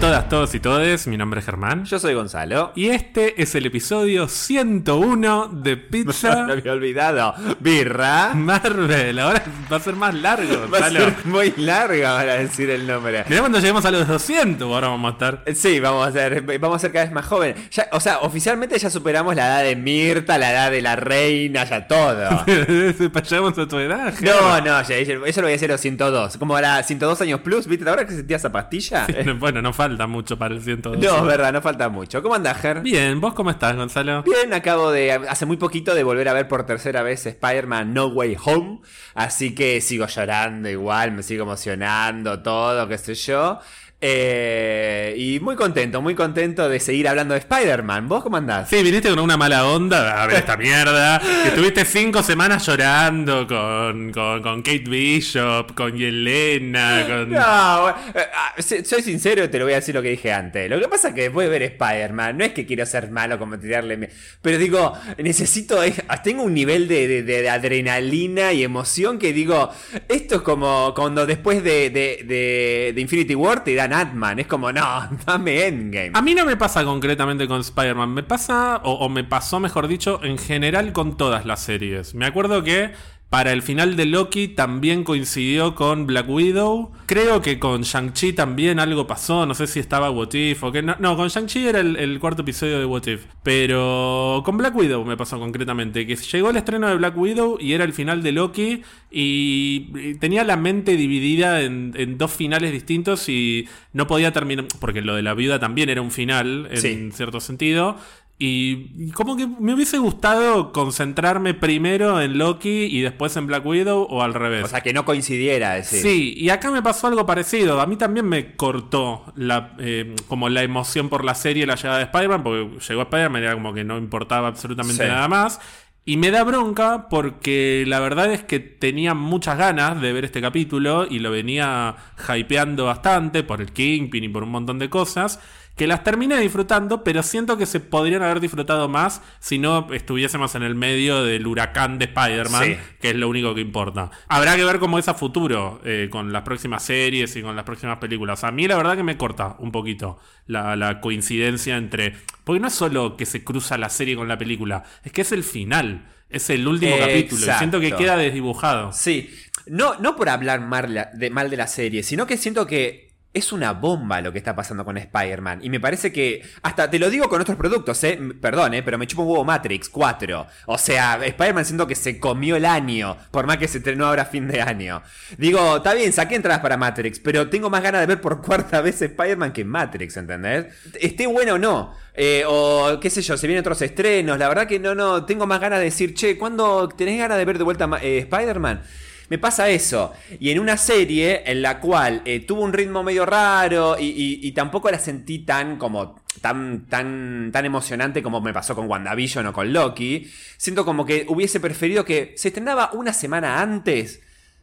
todas, todos y todes. Mi nombre es Germán. Yo soy Gonzalo. Y este es el episodio 101 de Pizza No había olvidado. Birra. Marvel. Ahora va a ser más largo. Va a ser muy larga para decir el nombre. Mirá cuando lleguemos a los 200, ahora vamos a estar. Sí, vamos a ser, vamos a ser cada vez más jóvenes. Ya, o sea, oficialmente ya superamos la edad de Mirta, la edad de la reina, ya todo. Llegamos a tu edad. No, no, ya, eso lo voy a hacer a los 102. Como era 102 años plus, ¿viste? ¿Ahora que sentía esa pastilla? Bueno, no falta mucho para el 102. No, es verdad, no falta mucho. ¿Cómo andás, Ger? Bien, ¿vos cómo estás, Gonzalo? Bien, acabo de, hace muy poquito de volver a ver por tercera vez Spider-Man No Way Home, así que sigo llorando igual, me sigo emocionando, todo, qué sé yo. Eh, y muy contento, muy contento de seguir hablando de Spider-Man. ¿Vos cómo andás? Sí, viniste con una mala onda a ver esta mierda. Que estuviste cinco semanas llorando con, con, con Kate Bishop, con Yelena, con. No, eh, ah, soy sincero y te lo voy a decir lo que dije antes. Lo que pasa es que después de ver Spider-Man, no es que quiero ser malo como tirarle. Pero digo, necesito. eh, Tengo un nivel de, de- de adrenalina y emoción que digo. Esto es como cuando después de, de- de- de Infinity War te dan Ant-Man. Es como, no, dame Endgame. A mí no me pasa concretamente con Spider-Man, me pasa, o, o me pasó mejor dicho, en general con todas las series. Me acuerdo que para el final de Loki también coincidió con Black Widow. Creo que con Shang-Chi también algo pasó, no sé si estaba What If o qué. No, no, con Shang-Chi era el, el cuarto episodio de What If. Pero con Black Widow me pasó concretamente, que llegó el estreno de Black Widow y era el final de Loki y y tenía la mente dividida en, en dos finales distintos y no podía terminar, porque lo de la viuda también era un final en Sí. cierto sentido. Y y como que me hubiese gustado concentrarme primero en Loki y después en Black Widow o al revés. O sea, que no coincidiera, decir. Sí, y acá me pasó algo parecido. A mí también me cortó la, eh, como la emoción por la serie, la llegada de Spider-Man, porque llegó Spider-Man y era como que no importaba absolutamente Sí. nada más. Y me da bronca porque la verdad es que tenía muchas ganas de ver este capítulo y lo venía hypeando bastante por el Kingpin y por un montón de cosas. Que las terminé disfrutando, pero siento que se podrían haber disfrutado más si no estuviésemos en el medio del huracán de Spider-Man, Sí. que es lo único que importa. Habrá que ver cómo es a futuro eh, con las próximas series y con las próximas películas. A mí la verdad que me corta un poquito la, la coincidencia entre... Porque no es solo que se cruza la serie con la película, es que es el final, es el último capítulo. Y siento que queda desdibujado. Sí, no, no por hablar mal de, mal de la serie, sino que siento que es una bomba lo que está pasando con Spider-Man. Y me parece que, hasta te lo digo con otros productos, eh, perdón, eh, pero me chupa un huevo Matrix 4. O sea, Spider-Man siento que se comió el año, por más que se estrenó ahora fin de año. Digo, está bien, saqué entradas para Matrix, pero tengo más ganas de ver por cuarta vez Spider-Man que Matrix, ¿entendés? Esté bueno o no. Eh, o qué sé yo, se vienen otros estrenos. La verdad que no, no, tengo más ganas de decir, che, ¿cuándo tenés ganas de ver de vuelta eh, Spider-Man? Me pasa eso. Y en una serie en la cual eh, tuvo un ritmo medio raro y, tampoco la sentí tan como. Tan, tan, tan emocionante como me pasó con WandaVision o con Loki. Siento como que hubiese preferido que se estrenaba una semana antes.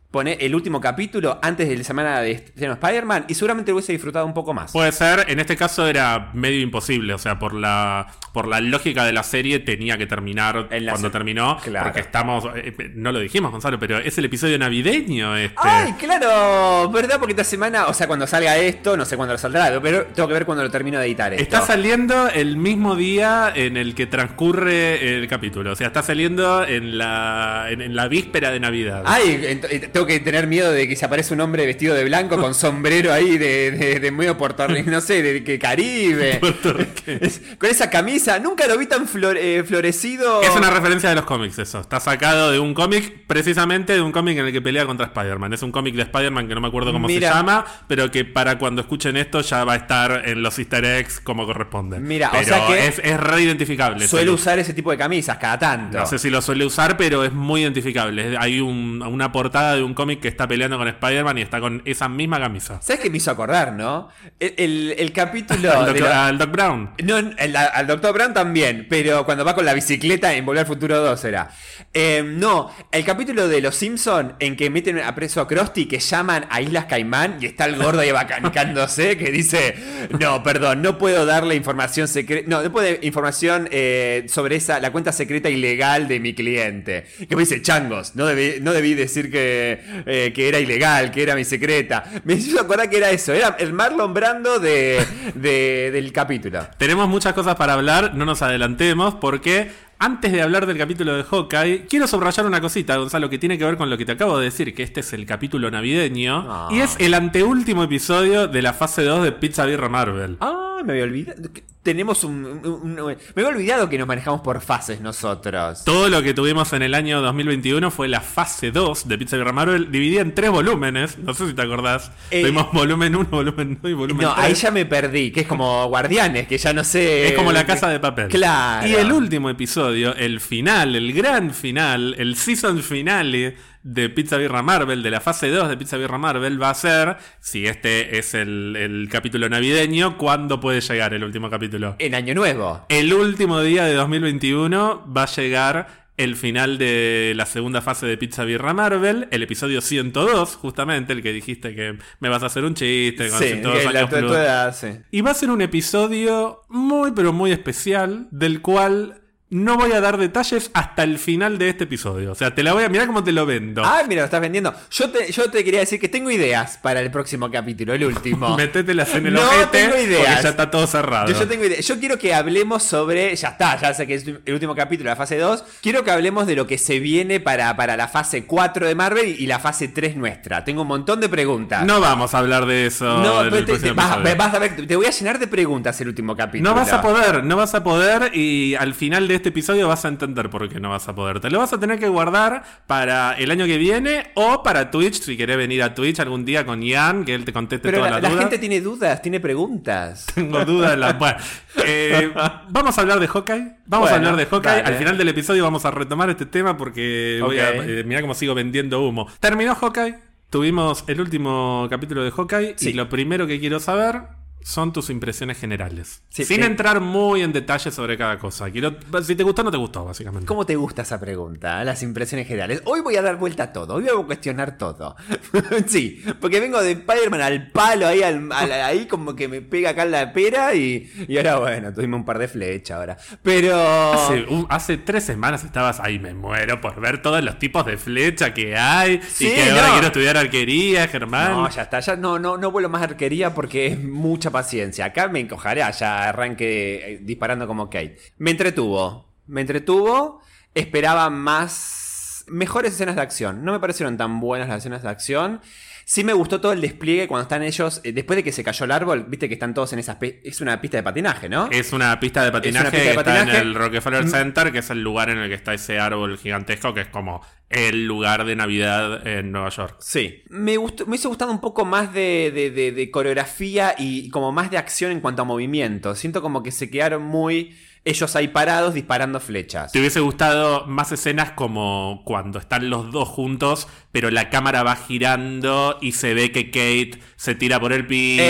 Pone el último capítulo antes de la semana de estreno de Spider-Man y seguramente lo hubiese disfrutado un poco más. Puede ser, en este caso era medio imposible, o sea, por la, por la lógica de la serie tenía que terminar En cuando terminó, Claro. porque estamos, eh, eh, no lo dijimos Gonzalo, pero es el episodio navideño este. Ay, claro, ¿verdad? Porque esta semana, o sea, cuando salga esto, no sé cuándo lo saldrá, pero tengo que ver cuando lo termino de editar esto. Está saliendo el mismo día en el que transcurre el capítulo. O sea, está saliendo en la, en, en la víspera de Navidad. Ay, eh, tengo que tener miedo de que se aparezca un hombre vestido de blanco con sombrero ahí de, de, de medio puertorriqueño, no sé, de que Caribe. Es- con esa camisa, nunca lo vi tan eh, florecido. Es una referencia de los cómics eso. Está sacado de un cómic, precisamente de un cómic en el que pelea contra Spider-Man. Es un cómic de Spider-Man que no me acuerdo cómo Mira. se llama, pero que para cuando escuchen esto ya va a estar en los easter eggs como corresponde. Mira, o sea que es, es reidentificable. ese Suele usar ese tipo de camisas cada tanto. No sé si lo suele usar, pero es muy identificable. Hay un- una portada de un cómic que está peleando con Spider-Man y está con esa misma camisa. ¿Sabes qué me hizo acordar, no? El, el- el capítulo. Al Doc, la- al Doc Brown. No, el- al Dr. Brown también, pero cuando va con la bicicleta en Volver al Futuro 2 era. Eh, no, el capítulo de Los Simpson en que meten a preso a Krusty que llaman a Islas Caimán y está el gordo ahí abacanicándose que dice, no, perdón, no puedo darle información secreta, no, no puedo información eh, sobre esa, la cuenta secreta ilegal de mi cliente. Que me dice, changos, no debí, no debí decir que, eh, que era ilegal, que era mi secreta. Me hizo acordar que era eso, era el Marlon Brando de, de- del capítulo. Tenemos muchas cosas para hablar, no nos adelantemos porque antes de hablar del capítulo de Hawkeye, quiero subrayar una cosita, Gonzalo, que tiene que ver con lo que te acabo de decir, que este es el capítulo navideño y es el anteúltimo episodio de la fase 2 de Pizza Birra Marvel. Ah, me había olvidado. Tenemos un, un- un- Me había olvidado que nos manejamos por fases nosotros. Todo lo que tuvimos en el año 2021 fue la fase 2 de Pizza Birra Marvel, dividida en tres volúmenes. No sé si te acordás. Eh, Tuvimos volumen 1, volumen 2 y volumen No, 3. ahí ya me perdí, que es como Guardianes, que ya no sé. Es como la casa de papel. Claro. Y el último episodio, el final, el gran final, el season finale de Pizza Birra Marvel, de la fase 2 de Pizza Birra Marvel, va a ser, si este es el, el capítulo navideño, ¿cuándo puede llegar el último capítulo? En Año Nuevo. El último día de 2021 va a llegar el final de la segunda fase de Pizza Birra Marvel, el episodio 102, justamente, el que dijiste que me vas a hacer un chiste con Sí, 102 que la- años tu- tu plus. edad, sí. Y va a ser un episodio muy pero muy especial del cual no voy a dar detalles hasta el final de este episodio. O sea, te la voy a mirar cómo te lo vendo. Ah, mira, lo estás vendiendo. Yo te, yo te quería decir que tengo ideas para el próximo capítulo, el último. Métetelas en el No ojete tengo ideas. porque ya está todo cerrado. Yo, yo tengo idea- Yo quiero que hablemos sobre. Ya está, ya sé que es el último capítulo la fase 2. Quiero que hablemos de lo que se viene para, para la fase 4 de Marvel y la fase 3 nuestra. Tengo un montón de preguntas. No vamos a hablar de eso. No, pero te, vas a ver, te voy a llenar de preguntas el último capítulo. No vas a poder, no vas a poder y al final de este episodio vas a entender por qué no vas a poder. Te lo vas a tener que guardar para el año que viene o para Twitch, si querés venir a Twitch algún día con Ian, que él te conteste Pero todas la, las la dudas. gente tiene dudas, tiene preguntas. Tengo dudas. la- Bueno, eh, vamos a hablar de Hawkeye. Vamos a hablar de Hawkeye. Al final del episodio vamos a retomar este tema porque voy a. Ok. eh, mirá cómo sigo vendiendo humo. Terminó Hawkeye. Tuvimos el último capítulo de Hawkeye. Sí. Y lo primero que quiero saber son tus impresiones generales. Sí, Sin eh. entrar muy en detalle sobre cada cosa. Quiero, si te gustó o no te gustó, básicamente. ¿Cómo te gusta esa pregunta? Las impresiones generales. Hoy voy a dar vuelta a todo. Hoy voy a cuestionar todo. sí, porque vengo de Spider-Man al palo ahí, al- al- ahí como que me pega acá en la pera y, y ahora bueno, tuvimos un par de flechas ahora. Pero... Hace, un- hace tres semanas estabas ahí, me muero por ver todos los tipos de flecha que hay. Sí, y que ahora quiero estudiar arquería, Germán. No, ya está, ya no, no, no vuelo más a arquería porque es mucha paciencia. Acá me encojaré, ya arranque eh, disparando como Kate. Me entretuvo, me entretuvo, esperaba más... mejores escenas de acción. No me parecieron tan buenas las escenas de acción. Sí me gustó todo el despliegue cuando están ellos, eh, después de que se cayó el árbol, viste que están todos en esa... Es una pista de patinaje, ¿no? Es una pista de patinaje pista de que está patinaje. en el Rockefeller Center, que es el lugar en el que está ese árbol gigantesco, que es como el lugar de Navidad en Nueva York. Sí. Me, gustó, me hizo gustado un poco más de, de- de- de coreografía y como más de acción en cuanto a movimiento. Siento como que se quedaron muy ellos ahí parados disparando flechas. ¿Te hubiese gustado más escenas como cuando están los dos juntos, pero la cámara va girando y se ve que Kate se tira por el piso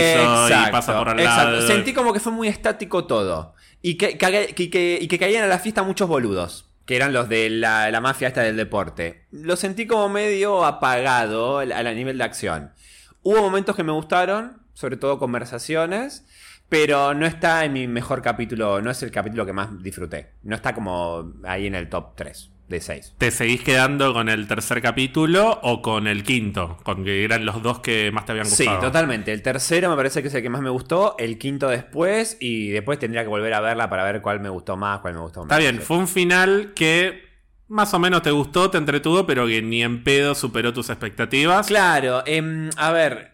y pasa por al exacto. lado? Sentí como que fue muy estático todo. Y que, que- y que caían a la fiesta muchos boludos. Que eran los de la, la mafia esta del deporte. Lo sentí como medio apagado al nivel de acción. Hubo momentos que me gustaron, sobre todo conversaciones. Pero no está en mi mejor capítulo, no es el capítulo que más disfruté. No está como ahí en el top 3 de 6. ¿Te seguís quedando con el tercer capítulo o con el quinto? Con que eran los dos que más te habían Sí, gustado. totalmente. El tercero me parece que es el que más me gustó, el quinto después y después tendría que volver a verla para ver cuál me gustó más, cuál me gustó Está menos. bien, Sí. fue un final que más o menos te gustó, te entretuvo, pero que ni en pedo superó tus expectativas. Claro, em, a ver,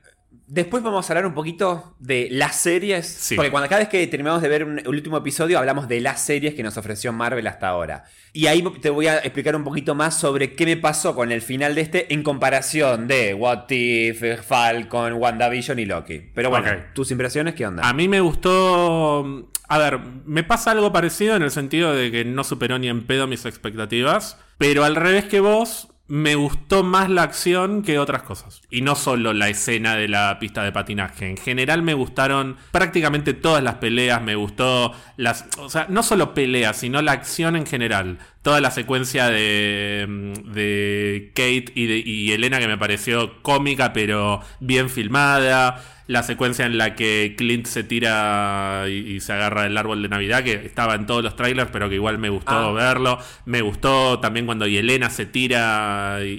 después vamos a hablar un poquito de las series, Sí. porque cuando cada vez que terminamos de ver un, el último episodio hablamos de las series que nos ofreció Marvel hasta ahora. Y ahí te voy a explicar un poquito más sobre qué me pasó con el final de este en comparación de What If, Falcon, WandaVision y Loki. Pero bueno, tus impresiones, ¿qué onda? A mí me gustó. A ver, me pasa algo parecido en el sentido de que no superó ni en pedo mis expectativas. Pero al revés que vos, me gustó más la acción que otras cosas. Y no solo la escena de la pista de patinaje. En general me gustaron prácticamente todas las peleas. Me gustó las. O sea, no solo peleas, sino la acción en general. toda la secuencia de, de Kate y, de, y Elena que me pareció cómica pero bien filmada la secuencia en la que Clint se tira y, se agarra el árbol de Navidad, que estaba en todos los trailers, pero que igual me gustó Ah. verlo. Me gustó también cuando Yelena se tira y,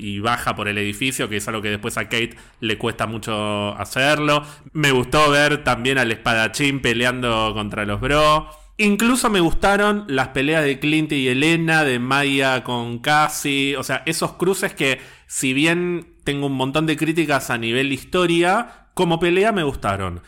y baja por el edificio, que es algo que después a Kate le cuesta mucho hacerlo. Me gustó ver también al espadachín peleando contra los bro. Incluso me gustaron las peleas de Clint y Elena, de Maya con Cassie. O sea, esos cruces que, si bien tengo un montón de críticas a nivel historia, como pelea me gustaron.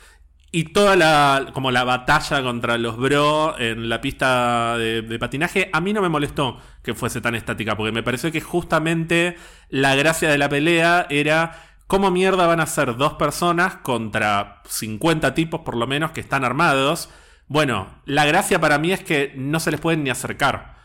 Y toda la, como la batalla contra los bro en la pista de, de patinaje, a mí no me molestó que fuese tan estática, porque me pareció que justamente la gracia de la pelea era cómo mierda van a ser dos personas contra 50 tipos por lo menos que están armados. Bueno, la gracia para mí es que no se les pueden ni acercar.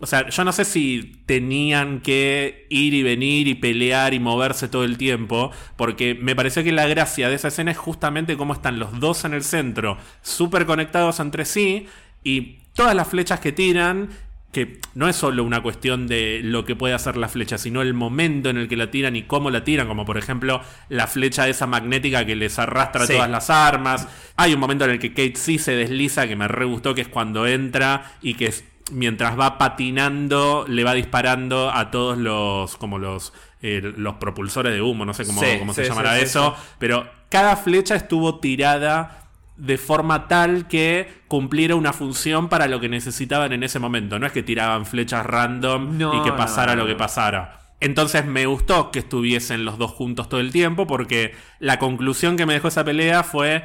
O sea, yo no sé si tenían que ir y venir y pelear y moverse todo el tiempo, porque me pareció que la gracia de esa escena es justamente cómo están los dos en el centro, súper conectados entre sí, y todas las flechas que tiran, que no es solo una cuestión de lo que puede hacer la flecha, sino el momento en el que la tiran y cómo la tiran, como por ejemplo la flecha esa magnética que les arrastra Sí. todas las armas. Hay un momento en el que Kate sí se desliza, que me re gustó, que es cuando entra y que es- mientras va patinando le va disparando a todos los como los eh, los propulsores de humo, no sé cómo, Sí, cómo sí, se llamará sí, eso, pero cada flecha estuvo tirada de forma tal que cumpliera una función para lo que necesitaban en ese momento. No es que tiraban flechas random No, y que pasara no, lo que pasara. Entonces me gustó que estuviesen los dos juntos todo el tiempo porque la conclusión que me dejó esa pelea fue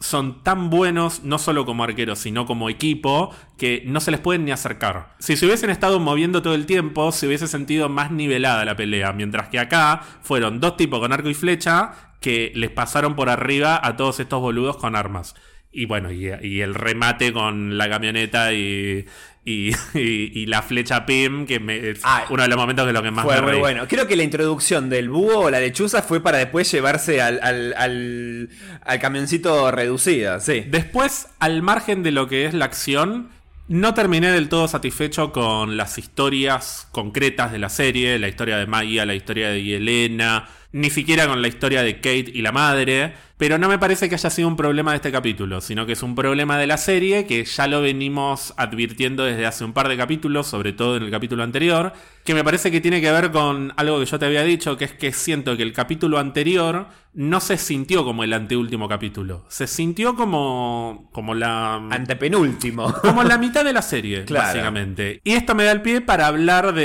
son tan buenos, no solo como arqueros, sino como equipo, que no se les pueden ni acercar. Si se hubiesen estado moviendo todo el tiempo, se hubiese sentido más nivelada la pelea, mientras que acá fueron dos tipos con arco y flecha que les pasaron por arriba a todos estos boludos con armas. Y bueno, y, y el remate con la camioneta y, y, y- y la flecha PIM, que me- es Ah, uno de los momentos de lo que más Fue me muy bueno. Creo que la introducción del búho o la lechuza fue para después llevarse al, al, al, al camioncito reducida, sí. Después, al margen de lo que es la acción, no terminé del todo satisfecho con las historias concretas de la serie, la historia de Maya, la historia de Yelena, ni siquiera con la historia de Kate y la madre, pero no me parece que haya sido un problema de este capítulo, sino que es un problema de la serie que ya lo venimos advirtiendo desde hace un par de capítulos, sobre todo en el capítulo anterior, que me parece que tiene que ver con algo que yo te había dicho, que es que siento que el capítulo anterior no se sintió como el anteúltimo capítulo, se sintió como como la Antepenúltimo. como la mitad de la serie, Claro. básicamente. Y esto me da el pie para hablar de,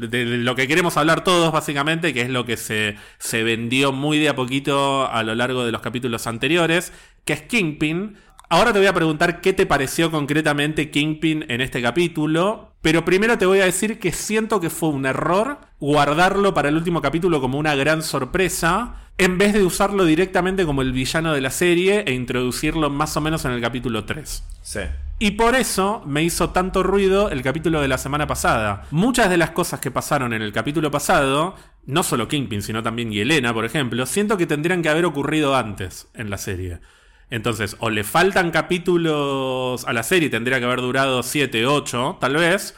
de- de lo que queremos hablar todos, básicamente, que es lo que se, se vendió muy de a poquito a lo largo de los capítulos anteriores, que es Kingpin. Ahora te voy a preguntar qué te pareció concretamente Kingpin en este capítulo, pero primero te voy a decir que siento que fue un error guardarlo para el último capítulo como una gran sorpresa, en vez de usarlo directamente como el villano de la serie e introducirlo más o menos en el capítulo 3. Sí. Y por eso me hizo tanto ruido el capítulo de la semana pasada. Muchas de las cosas que pasaron en el capítulo pasado, no solo Kingpin, sino también Yelena, por ejemplo, siento que tendrían que haber ocurrido antes en la serie. Entonces, o le faltan capítulos a la serie, tendría que haber durado 7, 8, tal vez,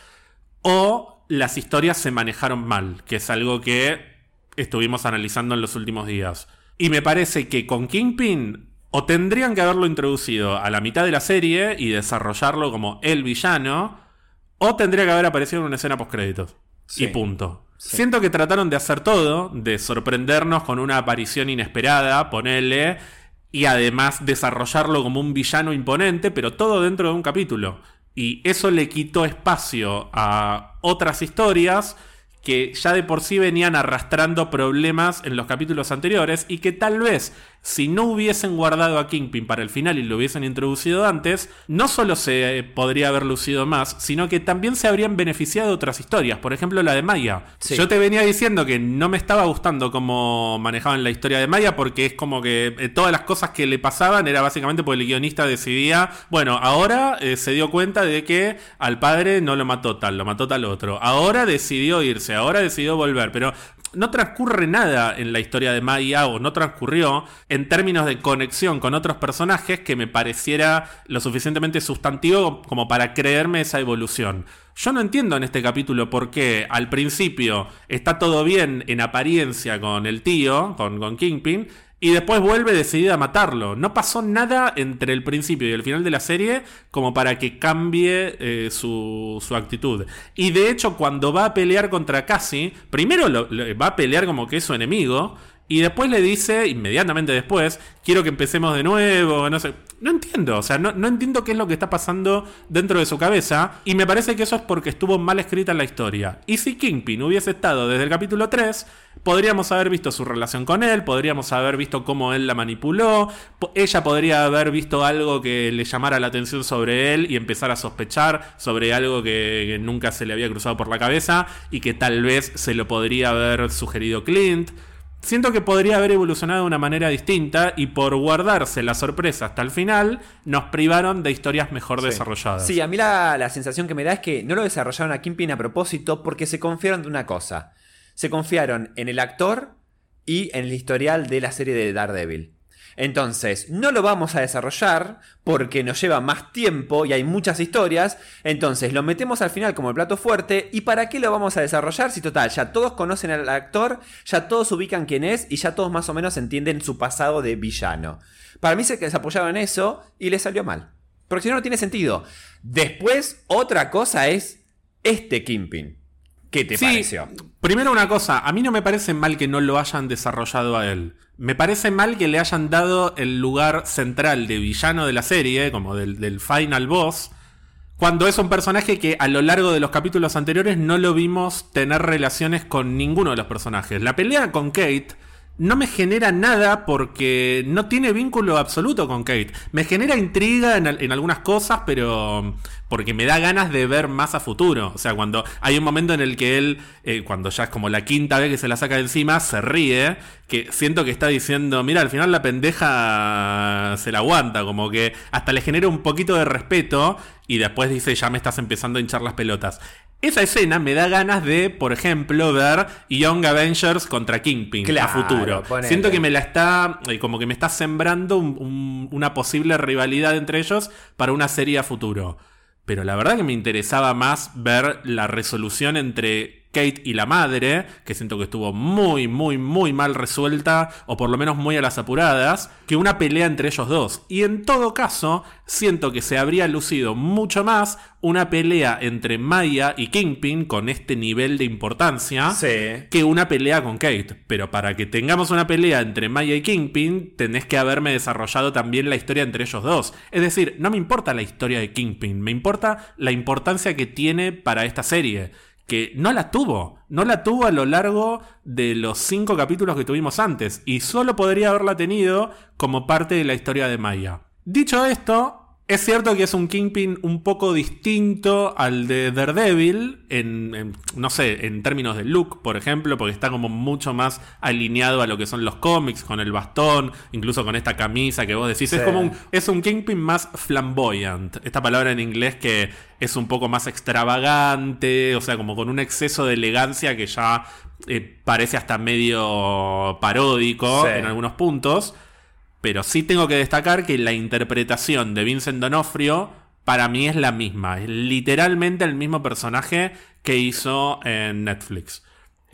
o las historias se manejaron mal, que es algo que estuvimos analizando en los últimos días. Y me parece que con Kingpin o tendrían que haberlo introducido a la mitad de la serie y desarrollarlo como el villano, o tendría que haber aparecido en una escena postcréditos. Sí. Y punto. Sí. Siento que trataron de hacer todo, de sorprendernos con una aparición inesperada, ponerle, y además desarrollarlo como un villano imponente, pero todo dentro de un capítulo. Y eso le quitó espacio a otras historias que ya de por sí venían arrastrando problemas en los capítulos anteriores y que tal vez si no hubiesen guardado a Kingpin para el final y lo hubiesen introducido antes, no solo se eh, podría haber lucido más, sino que también se habrían beneficiado otras historias, por ejemplo la de Maya. Sí. Yo te venía diciendo que no me estaba gustando cómo manejaban la historia de Maya porque es como que eh, todas las cosas que le pasaban era básicamente porque el guionista decidía, bueno, ahora eh, se dio cuenta de que al padre no lo mató tal, lo mató tal otro. Ahora decidió irse, ahora decidió volver, pero no transcurre nada en la historia de Maya o no transcurrió en términos de conexión con otros personajes que me pareciera lo suficientemente sustantivo como para creerme esa evolución. Yo no entiendo en este capítulo por qué al principio está todo bien en apariencia con el tío, con, con Kingpin, y después vuelve decidida a matarlo. No pasó nada entre el principio y el final de la serie como para que cambie eh, su, su, actitud. Y de hecho, cuando va a pelear contra Cassie, primero va a pelear como que es su enemigo. Y después le dice, inmediatamente después, quiero que empecemos de nuevo, no sé. No entiendo, o sea, no, no, entiendo qué es lo que está pasando dentro de su cabeza. Y me parece que eso es porque estuvo mal escrita en la historia. Y si Kingpin hubiese estado desde el capítulo 3, podríamos haber visto su relación con él, podríamos haber visto cómo él la manipuló, ella podría haber visto algo que le llamara la atención sobre él y empezar a sospechar sobre algo que, que nunca se le había cruzado por la cabeza y que tal vez se lo podría haber sugerido Clint. Siento que podría haber evolucionado de una manera distinta y por guardarse la sorpresa hasta el final, nos privaron de historias mejor sí. desarrolladas. Sí, a mí la, la, sensación que me da es que no lo desarrollaron a Kingpin a propósito porque se confiaron de una cosa. Se confiaron en el actor y en el historial de la serie de Daredevil. Entonces, no lo vamos a desarrollar porque nos lleva más tiempo y hay muchas historias. Entonces, lo metemos al final como el plato fuerte. ¿Y para qué lo vamos a desarrollar? Si total, ya todos conocen al actor, ya todos ubican quién es y ya todos más o menos entienden su pasado de villano. Para mí se apoyaron en eso y le salió mal. Porque si no, no tiene sentido. Después, otra cosa es este Kimpin. ¿Qué te sí, pareció? Primero una cosa, a mí no me parece mal que no lo hayan desarrollado a él. Me parece mal que le hayan dado el lugar central de villano de la serie, como del, del, final boss, cuando es un personaje que a lo largo de los capítulos anteriores no lo vimos tener relaciones con ninguno de los personajes. La pelea con Kate no me genera nada porque no tiene vínculo absoluto con Kate. Me genera intriga en, algunas cosas, pero porque me da ganas de ver más a futuro. O sea, cuando hay un momento en el que él, eh, cuando ya es como la quinta vez que se la saca de encima, se ríe, que siento que está diciendo, mira, al final la pendeja se la aguanta, como que hasta le genera un poquito de respeto y después dice, ya me estás empezando a hinchar las pelotas. Esa escena me da ganas de, por ejemplo, ver Young Avengers contra Kingpin claro, a futuro. Siento que me la está, eh, como que me está sembrando un, un, una posible rivalidad entre ellos para una serie a futuro. Pero la verdad que me interesaba más ver la resolución entre Kate y la madre, que siento que estuvo muy, muy, muy mal resuelta, o por lo menos muy a las apuradas, que una pelea entre ellos dos. Y en todo caso, siento que se habría lucido mucho más una pelea entre Maya y Kingpin con este nivel de importancia sí. que una pelea con Kate. Pero para que tengamos una pelea entre Maya y Kingpin, tenés que haberme desarrollado también la historia entre ellos dos. Es decir, no me importa la historia de Kingpin, me importa la importancia que tiene para esta serie que no la tuvo. No la tuvo a lo largo de los cinco capítulos que tuvimos antes. Y solo podría haberla tenido como parte de la historia de Maya. Dicho esto, es cierto que es un Kingpin un poco distinto al de Daredevil, en, en, no sé, en términos de look, por ejemplo, porque está como mucho más alineado a lo que son los cómics, con el bastón, incluso con esta camisa que vos decís. Sí. Es como un, es un Kingpin más flamboyant, esta palabra en inglés que es un poco más extravagante, o sea, como con un exceso de elegancia que ya eh, parece hasta medio paródico sí. en algunos puntos. Pero sí tengo que destacar que la interpretación de Vincent Donofrio para mí es la misma. Es literalmente el mismo personaje que hizo en Netflix.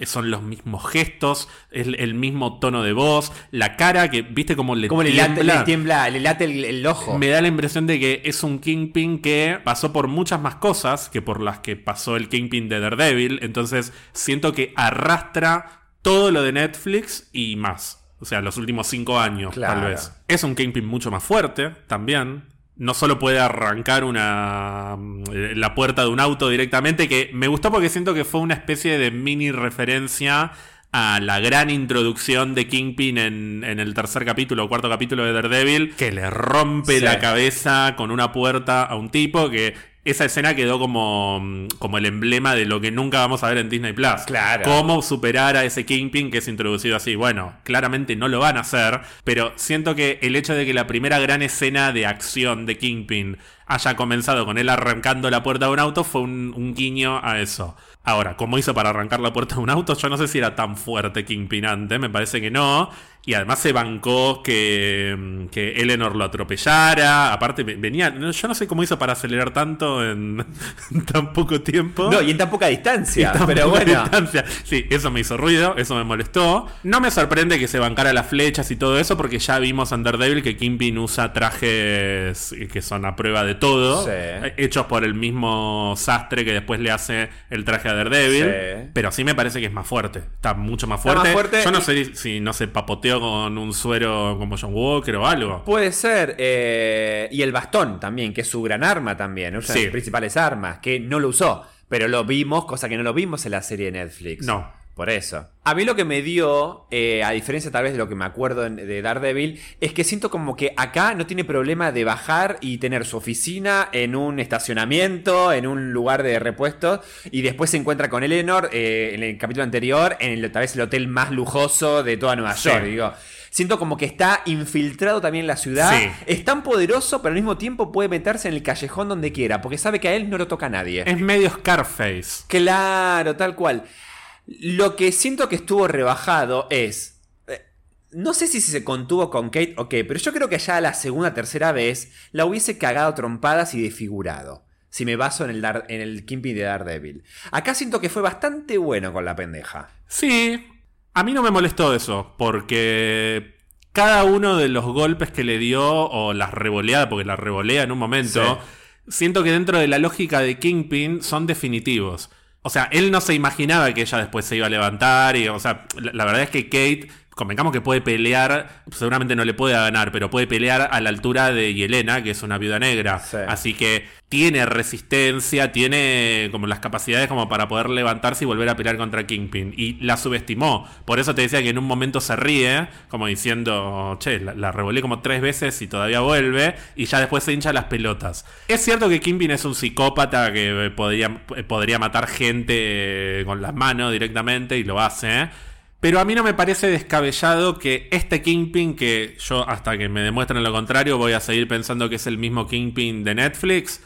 Son los mismos gestos, es el mismo tono de voz, la cara que, viste, como le como tiembla. Le, le tiembla, le late el, el, ojo. Me da la impresión de que es un Kingpin que pasó por muchas más cosas que por las que pasó el Kingpin de Daredevil. Entonces siento que arrastra todo lo de Netflix y más. O sea, los últimos cinco años, claro. tal vez. Es un Kingpin mucho más fuerte, también. No solo puede arrancar una eh, la puerta de un auto directamente, que me gustó porque siento que fue una especie de mini referencia a la gran introducción de Kingpin en, en el tercer capítulo o cuarto capítulo de Daredevil, que le rompe sí. la cabeza con una puerta a un tipo que esa escena quedó como, como el emblema de lo que nunca vamos a ver en Disney Plus. Claro. Cómo superar a ese Kingpin que es introducido así. Bueno, claramente no lo van a hacer, pero siento que el hecho de que la primera gran escena de acción de Kingpin haya comenzado con él arrancando la puerta de un auto fue un, un guiño a eso. Ahora, ¿cómo hizo para arrancar la puerta de un auto? Yo no sé si era tan fuerte Kingpin antes, me parece que no. Y además se bancó que, que Eleanor lo atropellara. Aparte, venía. Yo no sé cómo hizo para acelerar tanto en, en tan poco tiempo. No, y en tan poca distancia. Tan pero poca bueno. distancia. Sí, eso me hizo ruido, eso me molestó. No me sorprende que se bancara las flechas y todo eso, porque ya vimos en Daredevil que Kingpin usa trajes que son a prueba de todo, Sí. hechos por el mismo sastre que después le hace el traje a Daredevil. Sí. Pero sí me parece que es más fuerte, está mucho más fuerte. más fuerte Yo no y- sé si no se papoteó con un suero como John Walker o algo. Puede ser. eh, y el bastón también, que es su gran arma también. Una de Sí. sus principales armas, que no lo usó. Pero lo vimos, cosa que no lo vimos en la serie de Netflix. No. Por eso. A mí lo que me dio, eh, a diferencia tal vez de lo que me acuerdo de Daredevil, es que siento como que acá no tiene problema de bajar y tener su oficina en un estacionamiento, en un lugar de repuestos, y después se encuentra con Eleanor eh, en el capítulo anterior, en el, tal vez el hotel más lujoso de toda Nueva Sí. York. Digo, siento como que está infiltrado también en la ciudad. Sí. Es tan poderoso, pero al mismo tiempo puede meterse en el callejón donde quiera, porque sabe que a él no lo toca nadie. Es medio Scarface. Claro, tal cual. Lo que siento que estuvo rebajado es. eh, No sé si se contuvo con Kate o qué, pero yo creo que ya la segunda tercera vez la hubiese cagado trompadas y desfigurado. Si me baso en el, Dar- en el Kingpin de Daredevil. Acá siento que fue bastante bueno con la pendeja. Sí, a mí no me molestó eso, porque cada uno de los golpes que le dio, o las revoleadas, porque la revolea en un momento, siento que dentro de la lógica de Kingpin son definitivos. O sea, él no se imaginaba que ella después se iba a levantar, y, o sea, la, la verdad es que Kate, convengamos que puede pelear, seguramente no le puede ganar, pero puede pelear a la altura de Yelena, que es una viuda negra. Sí. Así que tiene resistencia, tiene como las capacidades como para poder levantarse y volver a pelear contra Kingpin. Y la subestimó. Por eso te decía que en un momento se ríe, como diciendo, che, la, la revolé como tres veces y todavía vuelve. Y ya después se hincha las pelotas. Es cierto que Kingpin es un psicópata que podría, eh, podría matar gente eh, con las manos directamente y lo hace. Pero a mí no me parece descabellado que este Kingpin, que yo hasta que me demuestren lo contrario voy a seguir pensando que es el mismo Kingpin de Netflix,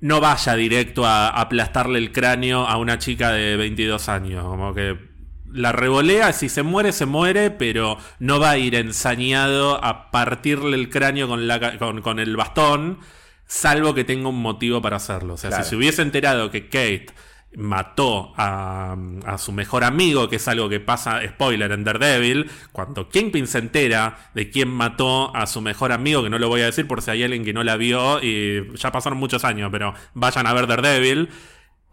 no vaya directo a aplastarle el cráneo a una chica de 22 años. Como que la revolea, si se muere, se muere, pero no va a ir ensañado a partirle el cráneo con, la, ca- con, con el bastón, salvo que tenga un motivo para hacerlo. O sea, Claro. si se hubiese enterado que Kate mató a, a su mejor amigo, que es algo que pasa, spoiler, en Daredevil, cuando Kingpin se entera de quién mató a su mejor amigo, que no lo voy a decir por si hay alguien que no la vio, y ya pasaron muchos años, pero vayan a ver Daredevil,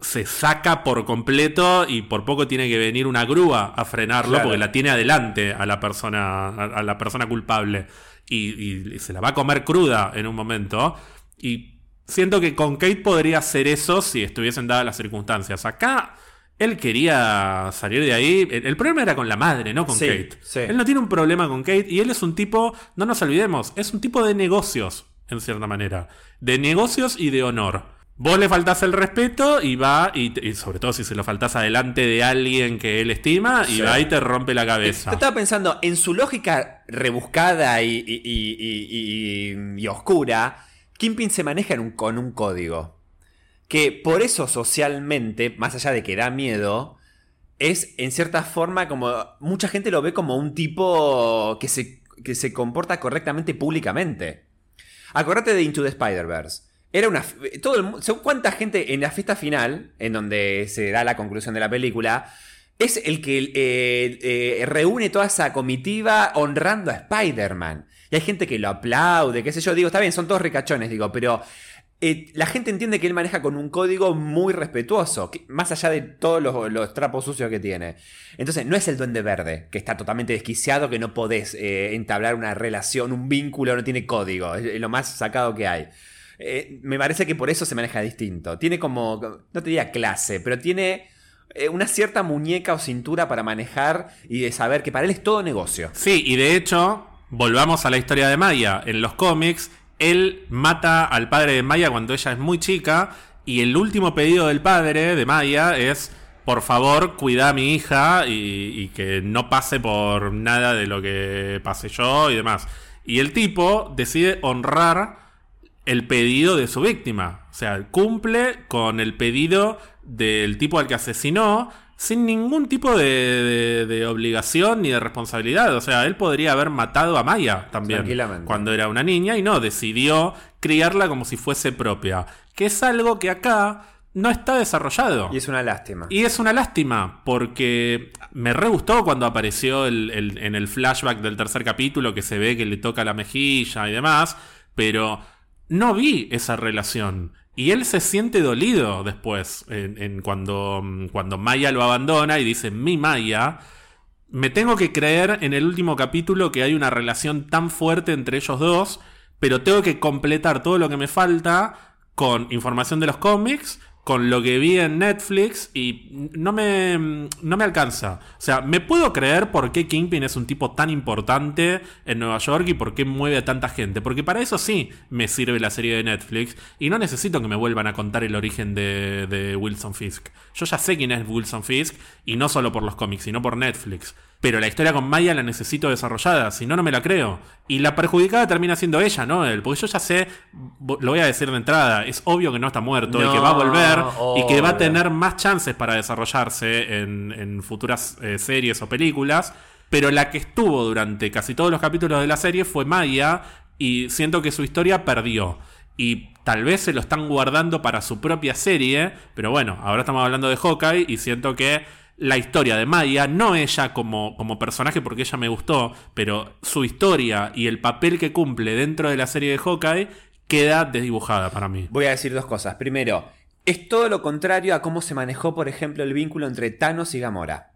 se saca por completo y por poco tiene que venir una grúa a frenarlo Claro. porque la tiene adelante a la persona, a, a la persona culpable. Y, y se la va a comer cruda en un momento. Y siento que con Kate podría hacer eso si estuviesen dadas las circunstancias. Acá él quería salir de ahí. El, el problema era con la madre, no con Sí, Kate. sí. Él no tiene un problema con Kate y él es un tipo, no nos olvidemos, es un tipo de negocios, en cierta manera. De negocios y de honor. Vos le faltás el respeto y va, y, sobre todo si se lo faltás adelante de alguien que él estima, y Sí. va y te rompe la cabeza. Yo estaba pensando, en su lógica rebuscada y- y- y oscura, Kingpin se maneja con un código. Que por eso socialmente, más allá de que da miedo, es en cierta forma como... Mucha gente lo ve como un tipo que se, que se comporta correctamente públicamente. Acordate de Into the Spider-Verse. Era una. Todo el, ¿sabes ¿Cuánta gente en la fiesta final, en donde se da la conclusión de la película, es el que eh, eh, reúne toda esa comitiva honrando a Spider-Man? Y hay gente que lo aplaude, qué sé yo. Digo, está bien, son todos ricachones, digo, pero. eh, la gente entiende que él maneja con un código muy respetuoso, más allá de todos los, los trapos sucios que tiene. Entonces, no es el duende verde, que está totalmente desquiciado, que no podés eh, entablar una relación, un vínculo, no tiene código, es, lo más sacado que hay. Eh, me parece que por eso se maneja distinto. Tiene como, no te diría clase, pero tiene una cierta muñeca o cintura para manejar y de saber que para él es todo negocio. Sí, y de hecho, volvamos a la historia de Maya. En los cómics, él mata al padre de Maya cuando ella es muy chica Y el último pedido del padre de Maya es, por favor, cuida a mi hija y, que no pase por nada de lo que pase yo y demás. Y el tipo decide honrar el pedido de su víctima. O sea, cumple con el pedido del tipo al que asesinó sin ningún tipo de, de- de obligación ni de responsabilidad. O sea, él podría haber matado a Maya también cuando era una niña y no, decidió criarla como si fuese propia. Que es algo que acá no está desarrollado. Y es una lástima. Y es una lástima, porque me re gustó cuando apareció el- el- en el flashback del tercer capítulo que se ve que le toca la mejilla y demás, pero no vi esa relación. Y él se siente dolido después, en, cuando, mm, cuando Maya lo abandona y dice, mi Maya, me tengo que creer en el último capítulo que hay una relación tan fuerte entre ellos dos, pero tengo que completar todo lo que me falta con información de los cómics, con lo que vi en Netflix y no me, no me alcanza. O sea, me puedo creer por qué Kingpin es un tipo tan importante en Nueva York y por qué mueve a tanta gente. Porque para eso sí me sirve la serie de Netflix y no necesito que me vuelvan a contar el origen de, de Wilson Fisk. Yo ya sé quién es Wilson Fisk y no solo por los cómics, sino por Netflix. Pero la historia con Maya la necesito desarrollada, si no, no me la creo. Y la perjudicada termina siendo ella, ¿no? Él, porque yo ya sé, lo voy a decir de entrada, es obvio que no está muerto y que va a volver y que va a tener más chances para desarrollarse en, en futuras eh, series o películas. Pero la que estuvo durante casi todos los capítulos de la serie fue Maya y siento que su historia perdió. Y tal vez se lo están guardando para su propia serie, pero bueno, ahora estamos hablando de Hawkeye y siento que la historia de Maya, no ella como, como personaje porque ella me gustó, pero su historia y el papel que cumple dentro de la serie de Hawkeye queda desdibujada para mí. Voy a decir dos cosas. Primero, es todo lo contrario a cómo se manejó, por ejemplo, el vínculo entre Thanos y Gamora.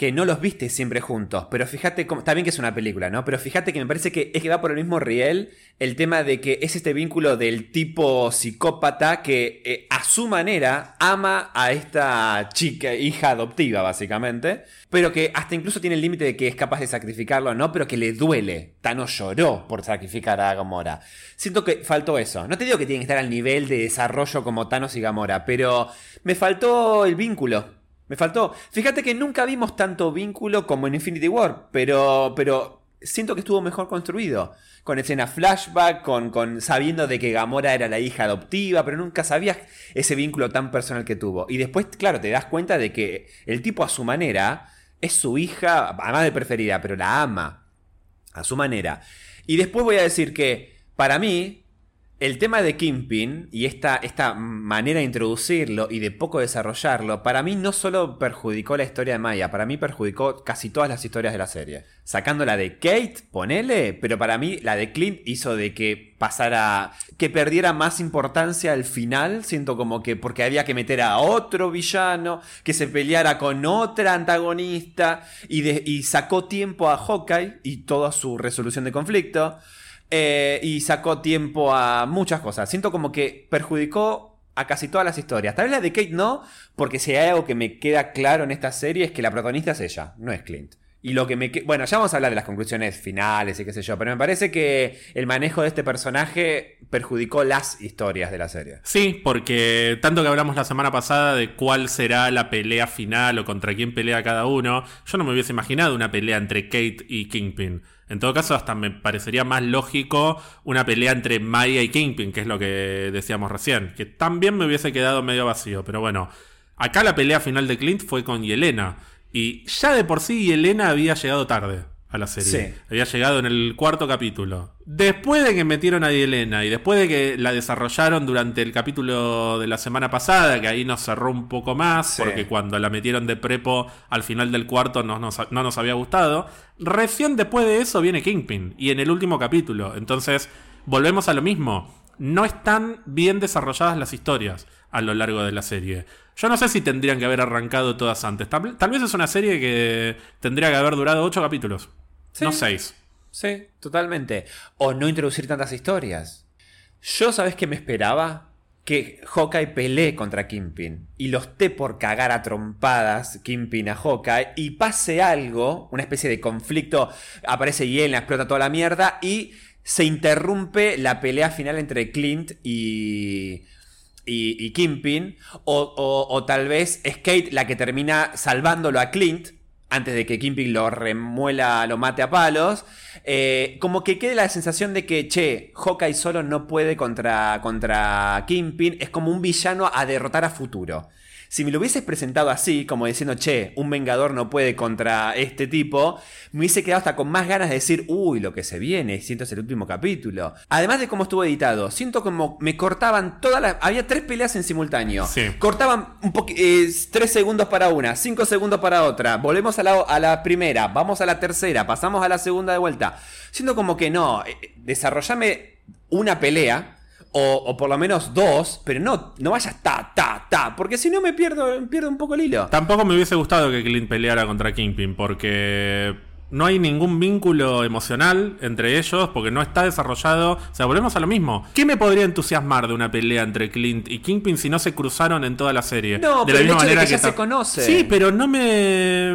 Que no los viste siempre juntos, pero fíjate cómo. Está bien que es una película, ¿no? Pero fíjate que me parece que es que va por el mismo riel el tema de que es este vínculo del tipo psicópata que eh, a su manera ama a esta chica, hija adoptiva, básicamente. Pero que hasta incluso tiene el límite de que es capaz de sacrificarlo, ¿no? Pero que le duele. Thanos lloró por sacrificar a Gamora. Siento que faltó eso. No te digo que tiene que estar al nivel de desarrollo como Thanos y Gamora, pero me faltó el vínculo. Me faltó. Fíjate que nunca vimos tanto vínculo como en Infinity War, pero, pero siento que estuvo mejor construido. Con escena flashback, con, con sabiendo de que Gamora era la hija adoptiva, pero nunca sabías ese vínculo tan personal que tuvo. Y después, claro, te das cuenta de que el tipo a su manera es su hija, además de preferida, pero la ama a su manera. Y después voy a decir que, para mí, el tema de Kingpin y esta, esta manera de introducirlo y de poco desarrollarlo, para mí no solo perjudicó la historia de Maya, para mí perjudicó casi todas las historias de la serie. Sacando la de Kate, ponele, pero para mí la de Clint hizo de que pasara, que perdiera más importancia al final, siento como que porque había que meter a otro villano, que se peleara con otra antagonista y, y sacó tiempo a Hawkeye y toda su resolución de conflicto. Eh, y sacó tiempo a muchas cosas. Siento como que perjudicó a casi todas las historias. Tal vez la de Kate no, porque si hay algo que me queda claro en esta serie es que la protagonista es ella, no es Clint. Y lo que me... que- Bueno, ya vamos a hablar de las conclusiones finales y qué sé yo, pero me parece que el manejo de este personaje perjudicó las historias de la serie. Sí, porque tanto que hablamos la semana pasada de cuál será la pelea final o contra quién pelea cada uno, yo no me hubiese imaginado una pelea entre Kate y Kingpin. En todo caso, hasta me parecería más lógico una pelea entre Maya y Kingpin, que es lo que decíamos recién, que también me hubiese quedado medio vacío, pero bueno, acá la pelea final de Clint fue con Yelena, y ya de por sí Yelena había llegado tarde a la serie. Sí. Había llegado en el cuarto capítulo. Después de que metieron a Yelena y después de que la desarrollaron durante el capítulo de la semana pasada, que ahí nos cerró un poco más, Sí. porque cuando la metieron de prepo al final del cuarto no nos, no nos había gustado. Recién después de eso viene Kingpin y en el último capítulo. Entonces, volvemos a lo mismo. No están bien desarrolladas las historias a lo largo de la serie. Yo no sé si tendrían que haber arrancado todas antes. Tal, tal vez es una serie que tendría que haber durado ocho capítulos. Sí. No seis. Sí, totalmente. O no introducir tantas historias. Yo, ¿sabes qué me esperaba? Que Hawkeye pelee contra Kingpin y los esté por cagar a trompadas Kingpin a Hawkeye y pase algo, una especie de conflicto, aparece Yelena, explota toda la mierda y se interrumpe la pelea final entre Clint y, y, y Kingpin, o, o- tal vez es Kate la que termina salvándolo a Clint antes de que Kingpin lo remuela, lo mate a palos. Eh, como que quede la sensación de que, che, Hawkeye solo no puede contra, contra Kingpin, es como un villano a derrotar a futuro. Si me lo hubieses presentado así, como diciendo, che, un vengador no puede contra este tipo, me hubiese quedado hasta con más ganas de decir, uy, lo que se viene, siento es el último capítulo. Además de cómo estuvo editado, siento como me cortaban todas las... Había tres peleas en simultáneo. Sí. Cortaban un poqu- eh, tres segundos para una, cinco segundos para otra, volvemos a la, a la primera, vamos a la tercera, pasamos a la segunda de vuelta. Siento como que no, eh, desarrollame una pelea. O, por lo menos dos, pero no, no vayas ta, ta, ta, porque si no me pierdo, pierdo un poco el hilo. Tampoco me hubiese gustado que Clint peleara contra Kingpin, porque no hay ningún vínculo emocional entre ellos, porque no está desarrollado. O sea, volvemos a lo mismo. ¿Qué me podría entusiasmar de una pelea entre Clint y Kingpin si no se cruzaron en toda la serie? No, pero el hecho de que ya se conocen. Sí, pero no me.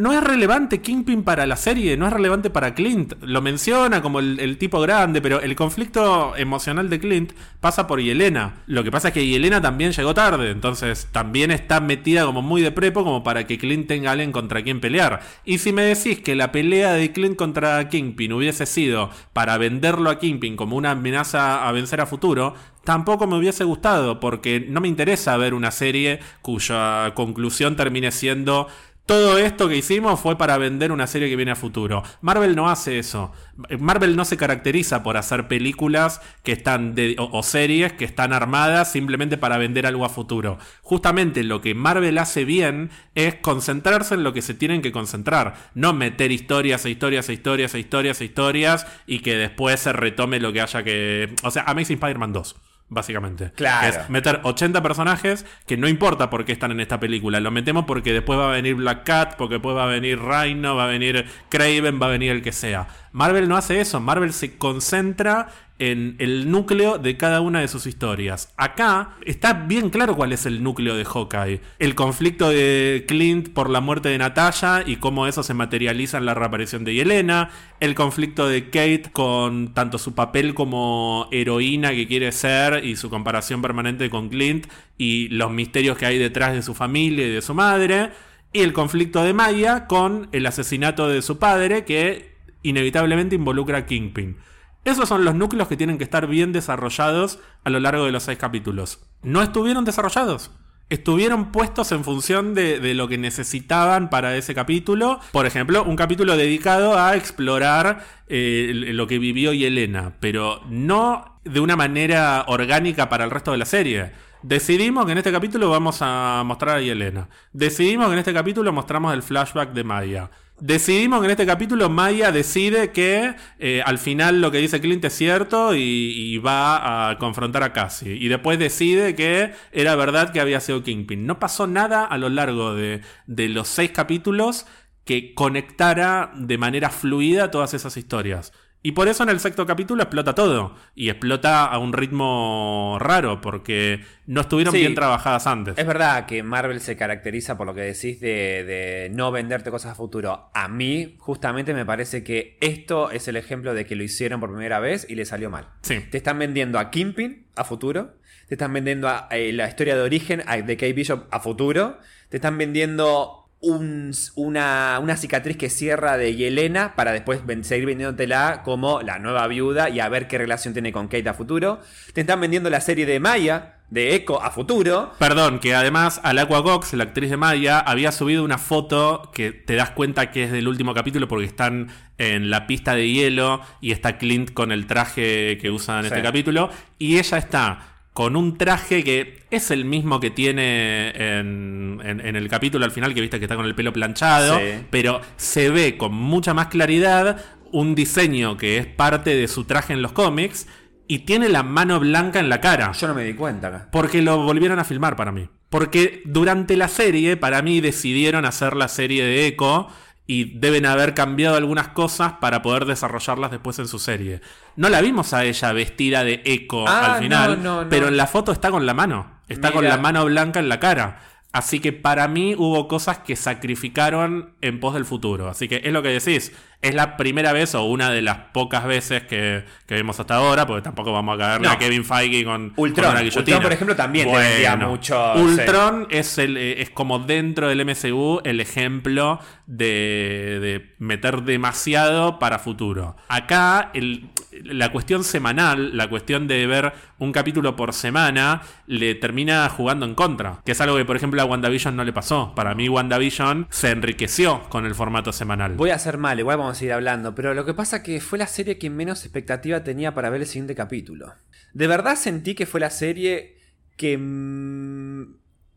No es relevante Kingpin para la serie, no es relevante para Clint. Lo menciona como el, el tipo grande, pero el conflicto emocional de Clint pasa por Yelena. Lo que pasa es que Yelena también llegó tarde, entonces también está metida como muy de prepo como para que Clint tenga alguien contra quien pelear. Y si me decís que la pelea de Clint contra Kingpin hubiese sido para venderlo a Kingpin como una amenaza a vencer a futuro, tampoco me hubiese gustado, porque no me interesa ver una serie cuya conclusión termine siendo todo esto que hicimos fue para vender una serie que viene a futuro. Marvel no hace eso. Marvel no se caracteriza por hacer películas que están de- o, o series que están armadas simplemente para vender algo a futuro. Justamente lo que Marvel hace bien es concentrarse en lo que se tienen que concentrar, no meter historias e historias e historias e historias e historias y que después se retome lo que haya que, o sea, Amazing Spider-Man 2 básicamente. Claro. Que es meter 80 personajes que no importa por qué están en esta película. Lo metemos porque después va a venir Black Cat, porque después va a venir Rhino, va a venir Craven, va a venir el que sea. Marvel no hace eso. Marvel se concentra en el núcleo de cada una de sus historias. Acá está bien claro cuál es el núcleo de Hawkeye. El conflicto de Clint por la muerte de Natalia y cómo eso se materializa en la reaparición de Yelena. El conflicto de Kate con tanto su papel como heroína que quiere ser y su comparación permanente con Clint y los misterios que hay detrás de su familia y de su madre. Y el conflicto de Maya con el asesinato de su padre que inevitablemente involucra a Kingpin. Esos son los núcleos que tienen que estar bien desarrollados a lo largo de los seis capítulos. No estuvieron desarrollados. Estuvieron puestos en función de, lo que necesitaban para ese capítulo. Por ejemplo, un capítulo dedicado a explorar eh, lo que vivió Yelena, pero no de una manera orgánica para el resto de la serie. Decidimos que en este capítulo vamos a mostrar a Yelena. Decidimos que en este capítulo mostramos el flashback de Maya. Decidimos que en este capítulo Maya decide que eh, al final lo que dice Clint es cierto y, va a confrontar a Cassie. Y después decide que era verdad que había sido Kingpin. No pasó nada a lo largo de los seis capítulos que conectara de manera fluida todas esas historias. Y por eso en el sexto capítulo explota todo. Y explota a un ritmo raro, porque no estuvieron Sí. bien trabajadas antes. Es verdad que Marvel se caracteriza por lo que decís de, de no venderte cosas a futuro. A mí, justamente, me parece que esto es el ejemplo de que lo hicieron por primera vez y le salió mal. Sí. Te están vendiendo a Kingpin a futuro. Te están vendiendo a, eh, la historia de origen a- de Kate Bishop a futuro. Te están vendiendo un- una, una cicatriz que cierra de Yelena para después ven- seguir vendiéndotela como la nueva viuda y a ver qué relación tiene con Kate a futuro. Te están vendiendo la serie de Maya, de Echo a futuro. Perdón, que además Alacua Cox, la actriz de Maya, había subido una foto que te das cuenta que es del último capítulo porque están en la pista de hielo y está Clint con el traje que usa en Sí. este capítulo. Y ella está con un traje que es el mismo que tiene en, en- en el capítulo al final, que viste que está con el pelo planchado, Sí. pero se ve con mucha más claridad un diseño que es parte de su traje en los cómics y tiene la mano blanca en la cara. Yo no me di cuenta acá. Porque lo volvieron a filmar para mí. Porque durante la serie, para mí, decidieron hacer la serie de Echo y deben haber cambiado algunas cosas para poder desarrollarlas después en su serie. No la vimos a ella vestida de Echo Ah, al final, no, no, no. pero en la foto está con la mano. Está con la mano blanca en la cara. Así que para mí hubo cosas que sacrificaron en pos del futuro. Así que es lo que decís. Es la primera vez o una de las pocas veces que, que vimos hasta ahora, porque tampoco vamos a caerle No. a Kevin Feige con, Ultron. con una. Ultron, por ejemplo, también te vendía mucho, Ultron es, el, eh, es como dentro del MCU el ejemplo de, de meter demasiado para futuro. Acá el- la cuestión semanal, la cuestión de ver un capítulo por semana, le termina jugando en contra. Que es algo que, por ejemplo, a WandaVision no le pasó. Para mí, WandaVision se enriqueció con el formato semanal. Voy a hacer mal, igual vamos a ir hablando, pero lo que pasa que fue la serie que menos expectativa tenía para ver el siguiente capítulo. De verdad sentí que fue la serie que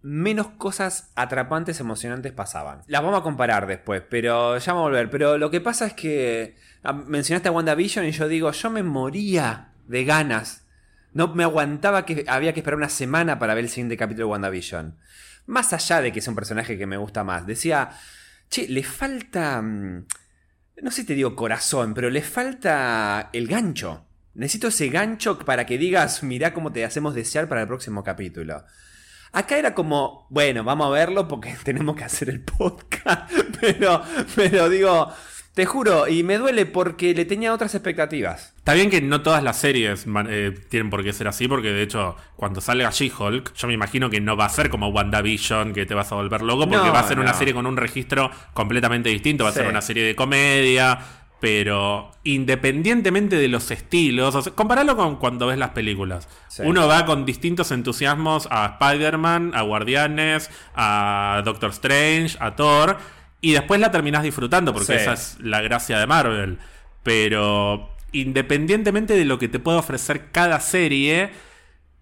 menos cosas atrapantes, emocionantes pasaban. Las vamos a comparar después, pero ya vamos a volver. Pero lo que pasa es que mencionaste a WandaVision y yo digo, yo me moría de ganas. No me aguantaba que había que esperar una semana para ver el siguiente capítulo de WandaVision. Más allá de que es un personaje que me gusta más. Decía, che, le falta... mm, No sé si te digo corazón, pero le falta el gancho. Necesito ese gancho para que digas, mirá cómo te hacemos desear para el próximo capítulo. Acá era como, bueno, vamos a verlo porque tenemos que hacer el podcast. Pero, pero digo, te juro, y me duele porque le tenía otras expectativas. Está bien que no todas las series eh, tienen por qué ser así, porque de hecho, cuando salga She-Hulk, yo me imagino que no va a ser como WandaVision, que te vas a volver loco, porque No, va a ser una serie con un registro completamente distinto, va a Sí. ser una serie de comedia. Pero independientemente de los estilos, o sea, comparalo con cuando ves las películas. Sí. Uno va con distintos entusiasmos a Spider-Man, a Guardianes, a Doctor Strange, a Thor, y después la terminás disfrutando, porque Sí. esa es la gracia de Marvel. Pero independientemente de lo que te pueda ofrecer cada serie,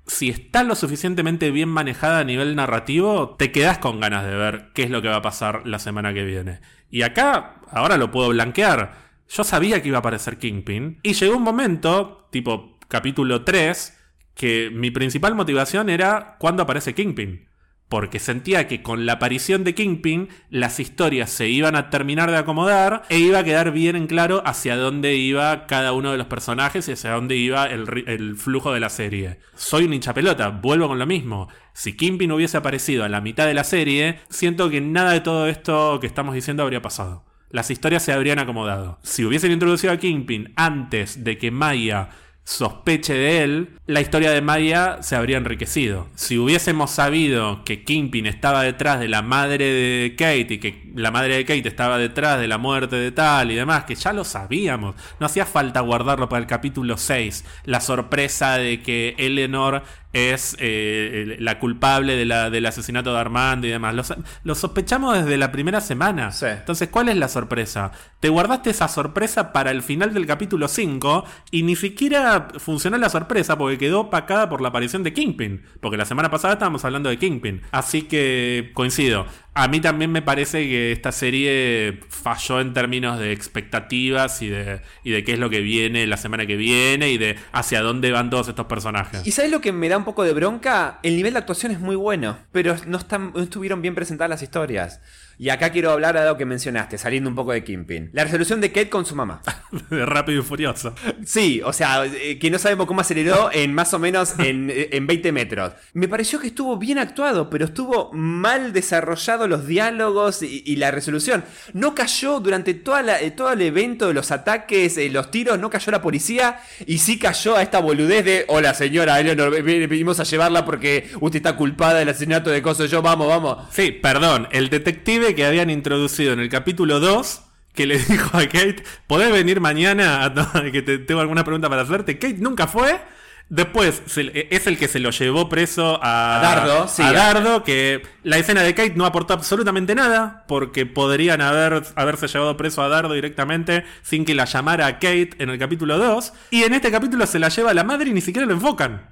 si está lo suficientemente bien manejada a nivel narrativo, te quedas con ganas de ver qué es lo que va a pasar la semana que viene. Y acá, ahora lo puedo blanquear. Yo sabía que iba a aparecer Kingpin. Y llegó un momento, tipo capítulo 3, que mi principal motivación era cuándo aparece Kingpin. Porque sentía que con la aparición de Kingpin las historias se iban a terminar de acomodar e iba a quedar bien en claro hacia dónde iba cada uno de los personajes y hacia dónde iba el, flujo de la serie. Soy un hincha pelota, vuelvo con lo mismo. Si Kingpin hubiese aparecido a la mitad de la serie, siento que nada de todo esto que estamos diciendo habría pasado. Las historias se habrían acomodado. Si hubiesen introducido a Kingpin antes de que Maya sospeche de él, la historia de Maya se habría enriquecido. Si hubiésemos sabido que Kingpin estaba detrás de la madre de Kate y que la madre de Kate estaba detrás de la muerte de tal y demás, que ya lo sabíamos, no hacía falta guardarlo para el capítulo 6, la sorpresa de que Eleanor es eh, la culpable de la- del asesinato de Armando y demás. Lo, sospechamos desde la primera semana. Sí. Entonces, ¿cuál es la sorpresa? Te guardaste esa sorpresa para el final del capítulo 5 y ni siquiera funcionó la sorpresa porque quedó opacada por la aparición de Kingpin. Porque la semana pasada estábamos hablando de Kingpin. Así que coincido. A mí también me parece que esta serie falló en términos de expectativas y de, y de qué es lo que viene la semana que viene y de hacia dónde van todos estos personajes. ¿Y sabes lo que me da un poco de bronca? El nivel de actuación es muy bueno, pero no, están, no estuvieron bien presentadas las historias. Y acá quiero hablar de algo que mencionaste, saliendo un poco de Kingpin. La resolución de Kate con su mamá. de Rápido y Furioso. Sí, o sea, eh, que no sabemos cómo aceleró en más o menos en, en 20 metros. Me pareció que estuvo bien actuado, pero estuvo mal desarrollado los diálogos y, y la resolución. No cayó durante toda la- eh, todo el evento de los ataques, eh, los tiros, no cayó la policía y sí cayó a esta boludez de, hola señora Eleanor, vinimos a llevarla porque usted está culpada del asesinato de cosas, yo vamos, vamos. Sí, perdón, el detective que habían introducido en el capítulo 2 que le dijo a Kate, ¿podés venir mañana? a- que te, tengo alguna pregunta para hacerte. Kate nunca fue. Después se- es el que se lo llevó preso a, A Dardo, sí. a Dardo, que la escena de Kate no aportó absolutamente nada, porque podrían haber, haberse llevado preso a Dardo directamente sin que la llamara a Kate en el capítulo 2. Y en este capítulo se la lleva la madre y ni siquiera lo enfocan.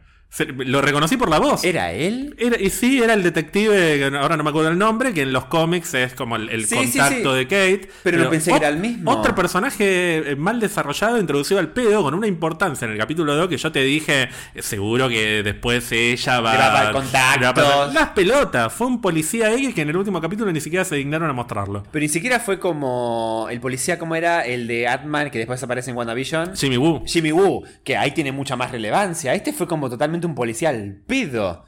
Lo reconocí por la voz. ¿Era él? Era- y sí, era el detective, ahora no me acuerdo el nombre, que en los cómics es como el, el Sí, contacto sí. de Kate. Pero no pensé que era el mismo. Otro personaje eh, mal desarrollado, introducido al pedo, con una importancia en el capítulo 2 que yo te dije, seguro que después ella va, Le va a dar le va a contactos. pasar- Las pelotas, fue un policía X que en el último capítulo ni siquiera se dignaron a mostrarlo. Pero ni siquiera fue como el policía, como era el de Atman, que después aparece en WandaVision. Jimmy Woo. Jimmy Woo, que ahí tiene mucha más relevancia. Este fue como totalmente un policía al pedo.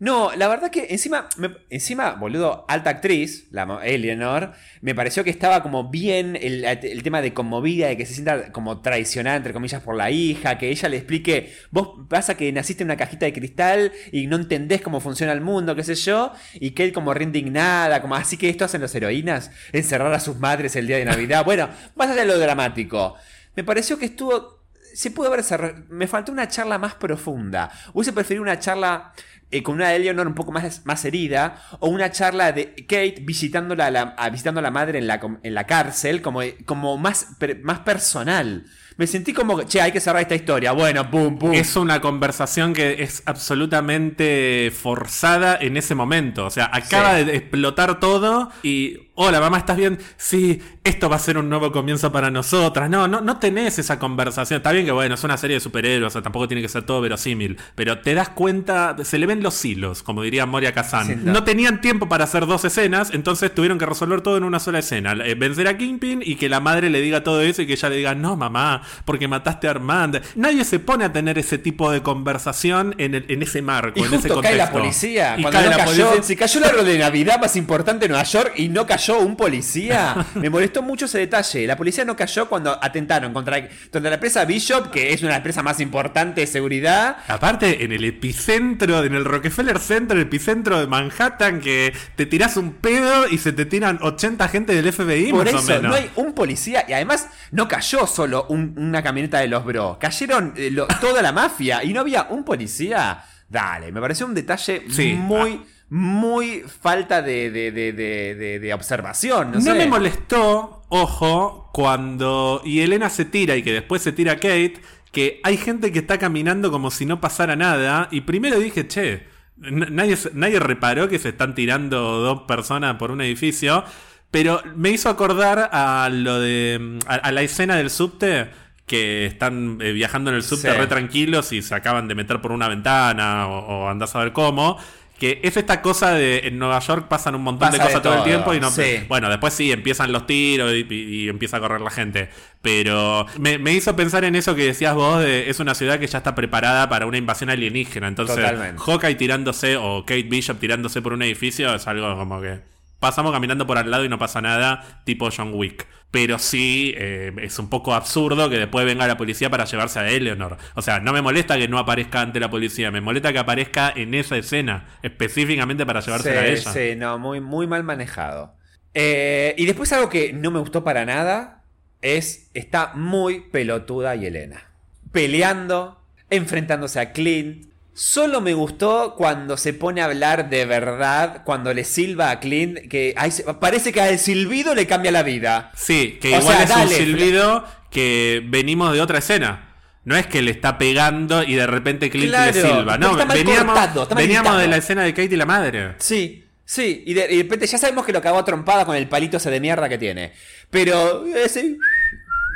No, la verdad que encima, encima, boludo, alta actriz, la Eleanor, me pareció que estaba como bien el, el tema de conmovida, de que se sienta como traicionada, entre comillas, por la hija, que ella le explique, vos pasa que naciste en una cajita de cristal y no entendés cómo funciona el mundo, qué sé yo, y que él como re indignada, como así que esto hacen las heroínas, encerrar a sus madres el día de Navidad. Bueno, más allá de lo dramático, me pareció que estuvo se pudo haber cerrado. Me faltó una charla más profunda. Hubiese preferido una charla eh, con una Eleanor un poco más, más herida. O una charla de Kate visitándola a la, visitando a la madre en la, en la cárcel. Como, como más, más personal. Me sentí como, che, hay que cerrar esta historia. Bueno, pum, pum. Es una conversación que es absolutamente forzada en ese momento. O sea, acaba Sí. de explotar todo y. Hola, mamá, ¿estás bien? Sí, esto va a ser un nuevo comienzo para nosotras. No, no, no tenés esa conversación. Está bien que, bueno, es una serie de superhéroes, o sea, tampoco tiene que ser todo verosímil. Pero te das cuenta, se le ven los hilos, como diría Moria Kazan. Sí, no. no. tenían tiempo para hacer dos escenas, entonces tuvieron que resolver todo en una sola escena. Eh, vencer a Kingpin y que la madre le diga todo eso y que ella le diga, no, mamá, porque mataste a Armand. Nadie se pone a tener ese tipo de conversación en, el- en ese marco, Y en ese justo contexto. cae la policía. Y Cuando cae no la cayó, policía. si cayó el árbol de Navidad más importante en Nueva York y no cayó un policía, me molestó mucho ese detalle. La policía no cayó cuando atentaron contra, contra la empresa Bishop, que es una empresa más importante de seguridad. Aparte, en el epicentro, en el Rockefeller Center, el epicentro de Manhattan, que te tirás un pedo y se te tiran 80 gente del FBI, Por más o eso, menos. no hay un policía. Y además, no cayó solo un- una camioneta de los bro. Cayeron eh, lo- toda la mafia y no había un policía. Dale, me pareció un detalle Sí, muy, muy falta de, de- de- de- observación. No, No sé. me molestó, ojo, cuando y Elena se tira y que después se tira Kate, que hay gente que está caminando como si no pasara nada. Y primero dije, che, nadie, nadie reparó que se están tirando dos personas por un edificio. Pero me hizo acordar a lo de. a, a la escena del subte. Que están eh, viajando en el subte Sí. re tranquilos y se acaban de meter por una ventana o, o andás a ver cómo. Que es esta cosa de en Nueva York pasan un montón de Pasa de cosas todo el tiempo y no, sí. bueno, después sí, empiezan los tiros y, y- y empieza a correr la gente. Pero me, me hizo pensar en eso que decías vos, de, es una ciudad que ya está preparada para una invasión alienígena. Entonces, Totalmente. Hawkeye tirándose o Kate Bishop tirándose por un edificio es algo como que pasamos caminando por al lado y no pasa nada, tipo John Wick. Pero sí, eh, es un poco absurdo que después venga la policía para llevarse a Eleanor. O sea, no me molesta que no aparezca ante la policía, me molesta que aparezca en esa escena, específicamente para llevársela a ella. sí, no, muy, muy mal manejado. Eh, y después algo que no me gustó para nada es, está muy pelotuda y Elena. Peleando, enfrentándose a Clint. Solo me gustó cuando se pone a hablar de verdad, cuando le silba a Clint, que parece que al silbido le cambia la vida. Sí, que O igual sea, es dale, un silbido que venimos de otra escena. No es que le está pegando y de repente Clint Claro, le silba. No, porque está mal veníamos, cortado, está mal veníamos de la escena de Kate y la madre. Sí, sí, y de, y de repente ya sabemos que lo cagó a trompada con el palito ese de mierda que tiene. Pero ese,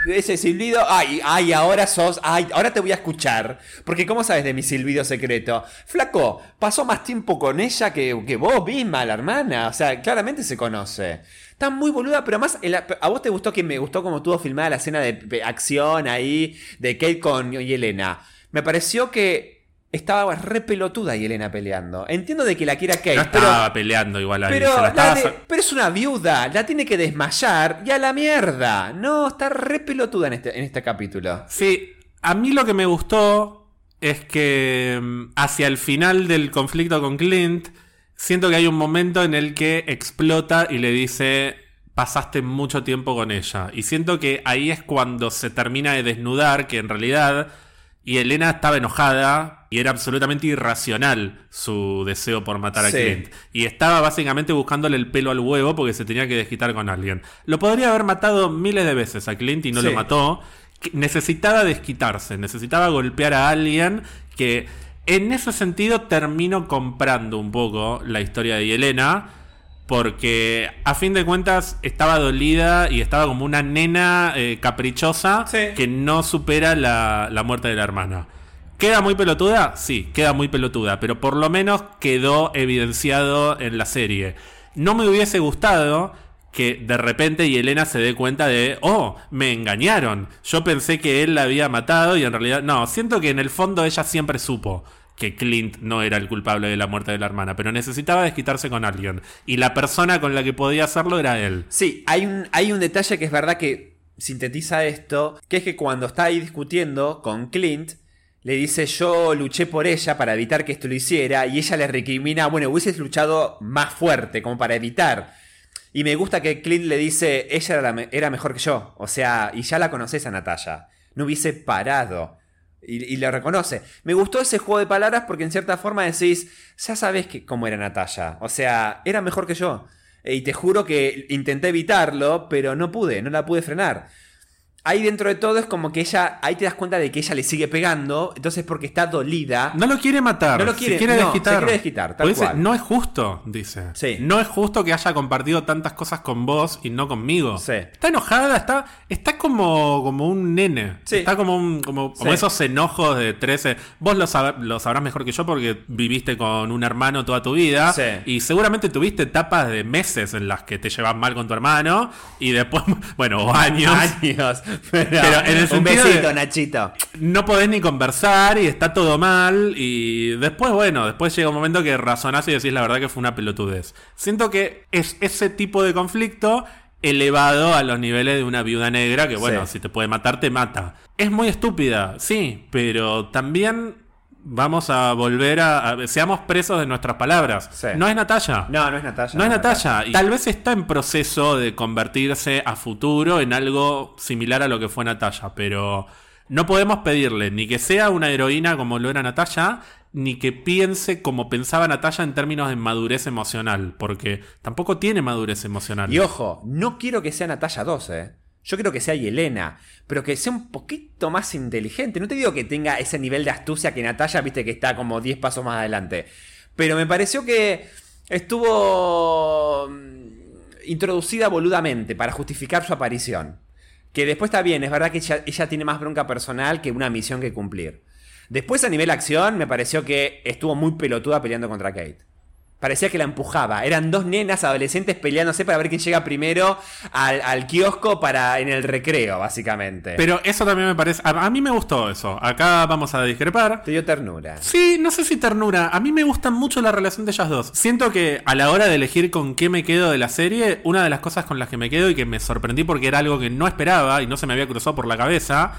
ese silbido, ay, ay, ahora sos, ay, ahora te voy a escuchar. Porque ¿cómo sabes de mi silbido secreto? Flaco, pasó más tiempo con ella que, que vos misma, la hermana. O sea, claramente se conoce. Está muy boluda, pero además, el- a vos te gustó que me gustó como tuvo filmada la escena de acción ahí de Kate con y Elena. Me pareció que estaba re pelotuda y Elena peleando. Entiendo de que la quiera Kate, No pero, estaba peleando igual ahí. pero, la estaba de- pero es una viuda, la tiene que desmayar y a la mierda. No, está re pelotuda en este, en este capítulo. Sí, a mí lo que me gustó es que mm, hacia el final del conflicto con Clint, siento que hay un momento en el que explota y le dice, pasaste mucho tiempo con ella. Y siento que ahí es cuando se termina de desnudar, que en realidad, y Elena estaba enojada y era absolutamente irracional su deseo por matar a Sí. Clint. Y estaba básicamente buscándole el pelo al huevo porque se tenía que desquitar con alguien. Lo podría haber matado miles de veces a Clint y no Sí. lo mató. Necesitaba desquitarse, necesitaba golpear a alguien que en ese sentido termino comprando un poco la historia de Yelena. Porque a fin de cuentas estaba dolida y estaba como una nena eh, caprichosa Sí. que no supera la, la muerte de la hermana. ¿Queda muy pelotuda? Sí, queda muy pelotuda, pero por lo menos quedó evidenciado en la serie. No me hubiese gustado que de repente Yelena se dé cuenta de, oh, me engañaron. Yo pensé que él la había matado y en realidad no, siento que en el fondo ella siempre supo que Clint no era el culpable de la muerte de la hermana, pero necesitaba desquitarse con alguien. Y la persona con la que podía hacerlo era él. Sí, hay un, hay un detalle que es verdad que sintetiza esto, que es que cuando está ahí discutiendo con Clint, le dice yo luché por ella para evitar que esto lo hiciera, y ella le recrimina, bueno, hubieses luchado más fuerte, como para evitar. Y me gusta que Clint le dice, ella era, era mejor que yo, o sea, y ya la conoces a Natalia, no hubiese parado. Y, y lo reconoce. Me gustó ese juego de palabras porque en cierta forma decís, ya sabes que, cómo era Natalia. O sea, era mejor que yo. Y te juro que intenté evitarlo, pero no pude, no la pude frenar. Ahí dentro de todo es como que ella, ahí te das cuenta de que ella le sigue pegando, entonces porque está dolida. No lo quiere matar. No lo se quiere- quiere no, desquitar. se quiere desquitar, tal dice, cual. no es justo, dice. Sí. No es justo que haya compartido tantas cosas con vos y no conmigo. Sí. Está enojada, está, está como, como un nene. Sí. Está como, un- como, como esos enojos de 13. Vos lo, sab- lo sabrás mejor que yo porque viviste con un hermano toda tu vida. Sí. Y seguramente tuviste etapas de meses en las que te llevas mal con tu hermano. Y después, bueno, o años. Años. Pero, Pero en el un besito, de- Nachito. no podés ni conversar y está todo mal. Y después, bueno, después llega un momento que razonás y decís la verdad que fue una pelotudez. Siento que es ese tipo de conflicto elevado a los niveles de una viuda negra que, bueno, Sí. si te puede matar, te mata. Es muy estúpida, sí, pero también vamos a volver a. a- seamos presos de nuestras palabras. Sí. No es Natalia. No, no es Natalia. No es Natalia. Y Tal vez está en proceso de convertirse a futuro en algo similar a lo que fue Natalia, pero no podemos pedirle ni que sea una heroína como lo era Natalia, ni que piense como pensaba Natalia en términos de madurez emocional, porque tampoco tiene madurez emocional. Y ojo, no quiero que sea Natalia 2, eh. Yo quiero que sea Yelena, pero que sea un poquito más inteligente. No te digo que tenga ese nivel de astucia que Natalia, viste que está como 10 pasos más adelante. Pero me pareció que estuvo mm, introducida boludamente para justificar su aparición. Que después está bien, es verdad que ella, ella tiene más bronca personal que una misión que cumplir. Después a nivel acción me pareció que estuvo muy pelotuda peleando contra Kate. Parecía que la empujaba. Eran dos nenas adolescentes peleándose para ver quién llega primero al, al kiosco para en el recreo, básicamente. Pero eso también me parece... A, a mí me gustó eso. Acá vamos a discrepar. Te dio ternura. Sí, no sé si ternura. A mí me gusta mucho la relación de ellas dos. Siento que a la hora de elegir con qué me quedo de la serie, una de las cosas con las que me quedo y que me sorprendí porque era algo que no esperaba y no se me había cruzado por la cabeza,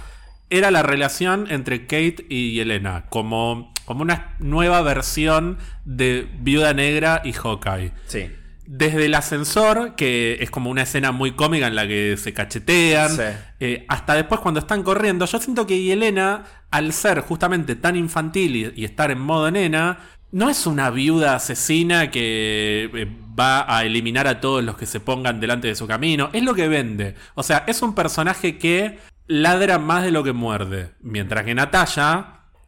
era la relación entre Kate y Elena. Como, como una nueva versión de Viuda Negra y Hawkeye. Sí. Desde el ascensor, que es como una escena muy cómica en la que se cachetean, Sí. eh, hasta después cuando están corriendo, yo siento que Yelena, al ser justamente tan infantil y, y estar en modo nena, no es una viuda asesina que eh, va a eliminar a todos los que se pongan delante de su camino, es lo que vende. O sea, es un personaje que ladra más de lo que muerde, mientras que Natalia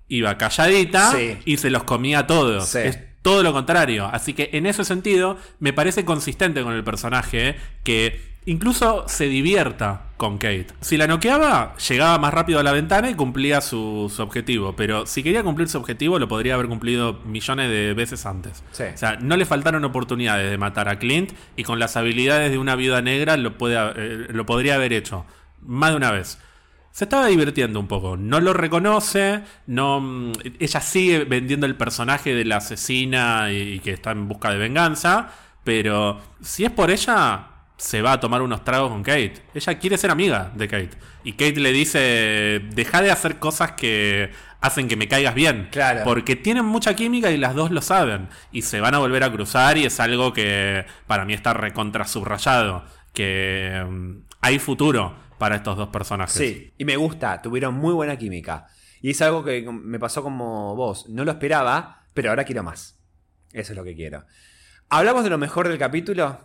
iba calladita Sí. y se los comía a todos. Sí. Es todo lo contrario. Así que en ese sentido me parece consistente con el personaje que incluso se divierta con Kate. Si la noqueaba, llegaba más rápido a la ventana y cumplía su, su objetivo. Pero si quería cumplir su objetivo, lo podría haber cumplido millones de veces antes. Sí. O sea, no le faltaron oportunidades de matar a Clint y con las habilidades de una viuda negra lo, puede, eh, lo podría haber hecho. Más de una vez. Se estaba divirtiendo un poco. No lo reconoce. No, ella sigue vendiendo el personaje de la asesina y, y que está en busca de venganza. Pero si es por ella, se va a tomar unos tragos con Kate. Ella quiere ser amiga de Kate. Y Kate le dice: Deja de hacer cosas que hacen que me caigas bien. Claro. Porque tienen mucha química y las dos lo saben. Y se van a volver a cruzar y es algo que para mí está recontra subrayado. Que mm, hay futuro para estos dos personajes. Sí, y me gusta, tuvieron muy buena química. Y es algo que me pasó como vos. No lo esperaba, pero ahora quiero más. Eso es lo que quiero. ¿Hablamos de lo mejor del capítulo?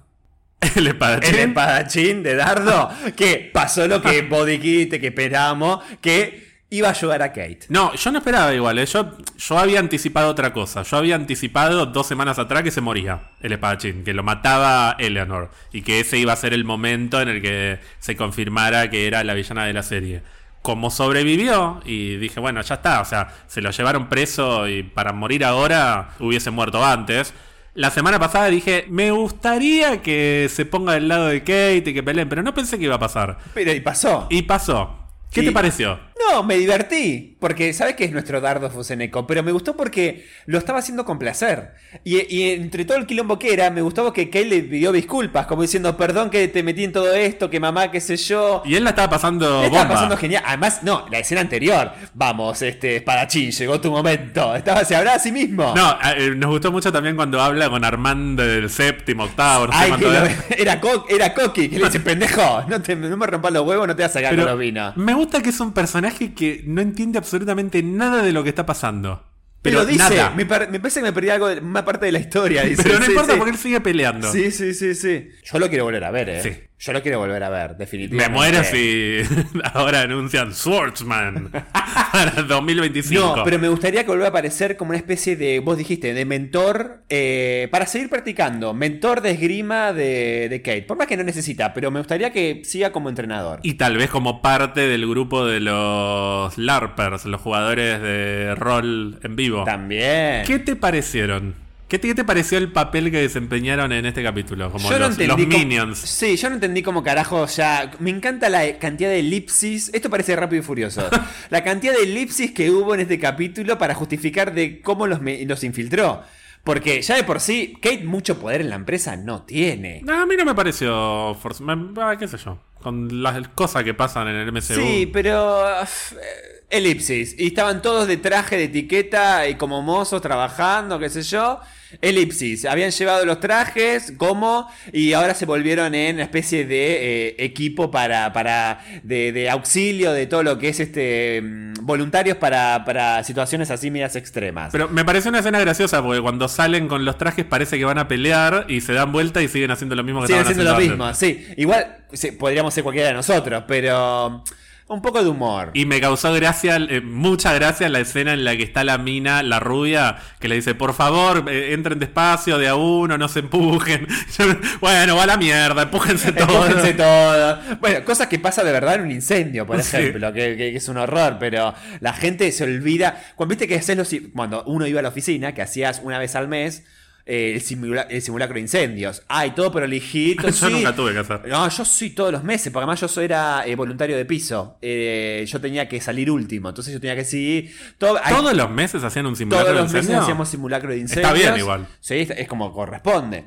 El espadachín. El espadachín de Dardo. Que pasó lo que vos dijiste, que esperamos, que iba a ayudar a Kate. No, yo no esperaba igual. ¿eh? Yo, yo había anticipado otra cosa. Yo había anticipado dos semanas atrás que se moría el espadachín, que lo mataba Eleanor. Y que ese iba a ser el momento en el que se confirmara que era la villana de la serie. Como sobrevivió, y dije, bueno, ya está. O sea, se lo llevaron preso y para morir ahora hubiese muerto antes. La semana pasada dije, me gustaría que se ponga del lado de Kate y que peleen, pero no pensé que iba a pasar. Pero y pasó. Y pasó. ¿Qué te pareció? No, me divertí, porque sabes que es nuestro dardo Fuseneco, pero me gustó porque lo estaba haciendo con placer. Y, y entre todo el quilombo que era, me gustaba que Kate le pidió disculpas, como diciendo, perdón que te metí en todo esto, que mamá, qué sé yo. Y él la estaba pasando Le estaba bomba. pasando genial. Además, no, la escena anterior. Vamos, este, espadachín, llegó tu momento. Estaba, se hablaba a sí mismo. No, eh, nos gustó mucho también cuando habla con Armando del séptimo, octavo, no sé Ay, cuánto que lo- era. era, co- era Coqui, que le dice, pendejo, no, te, no me rompas los huevos, no te vas a sacar los vinos. me gusta que es un personaje que no entiende absolutamente nada de lo que está pasando. Pero, Pero, dice, nada. me, par- me parece que me perdí algo, de, una parte de la historia. Dice, Pero no sí, importa sí. porque él sigue peleando. Sí, sí, sí, sí. Yo lo quiero volver a ver, eh. Sí. Yo lo quiero volver a ver, Me definitivamente. muero si ahora anuncian Swordsman para 2025. No, pero me gustaría que vuelva a aparecer como una especie de, vos dijiste, de mentor eh, para seguir practicando. Mentor de esgrima de, de Kate. Por más que no necesita, pero me gustaría que siga como entrenador. Y tal vez como parte del grupo de los LARPers, los jugadores de rol en vivo. También. ¿Qué te parecieron? ¿Qué te, qué te pareció el papel que desempeñaron en este capítulo? Como yo los, minions. Sí, yo no entendí cómo carajo ya. Me encanta la cantidad de elipsis. Esto parece rápido y furioso. la cantidad de elipsis que hubo en este capítulo para justificar de cómo los, los infiltró. Porque ya de por sí, Kate mucho poder en la empresa no tiene. No, a mí no me pareció me- ah, qué sé yo. Con las cosas que pasan en el MCU. Sí, pero. eh, Elipsis. Y estaban todos de traje, de etiqueta y como mozos trabajando, qué sé yo. Elipsis. Habían llevado los trajes, como, y ahora se volvieron en una especie de eh, equipo para, para de, de auxilio de todo lo que es este mm, voluntarios para, para situaciones así medias extremas. Pero me pareció una escena graciosa porque cuando salen con los trajes parece que van a pelear y se dan vuelta y siguen haciendo lo mismo que Siguen estaban haciendo lo haciendo mismo, antes. sí. Igual sí, podríamos ser cualquiera de nosotros, pero un poco de humor. Y me causó gracia, eh, mucha gracia la escena en la que está la mina, la rubia, que le dice, por favor, eh, entren despacio, de a uno, no se empujen. Bueno, va a la mierda, empújense todos. Empújense todo. Bueno, cosas que pasa de verdad en un incendio, por Sí. ejemplo, que, que- que es un horror, pero la gente se olvida. Cuando viste que haces los, cuando uno iba a la oficina, que hacías una vez al mes eh, el, simula- el simulacro de incendios. Ay, todo prolijito. Yo sí. nunca tuve que hacer. No, yo sí todos los meses, porque además yo soy- era eh, voluntario de piso. Eh, yo tenía que salir último, entonces yo tenía que seguir. Todo, Todos los meses hacían un simulacro todos de los meses hacíamos simulacro de incendios. Está bien igual. Sí, es como corresponde.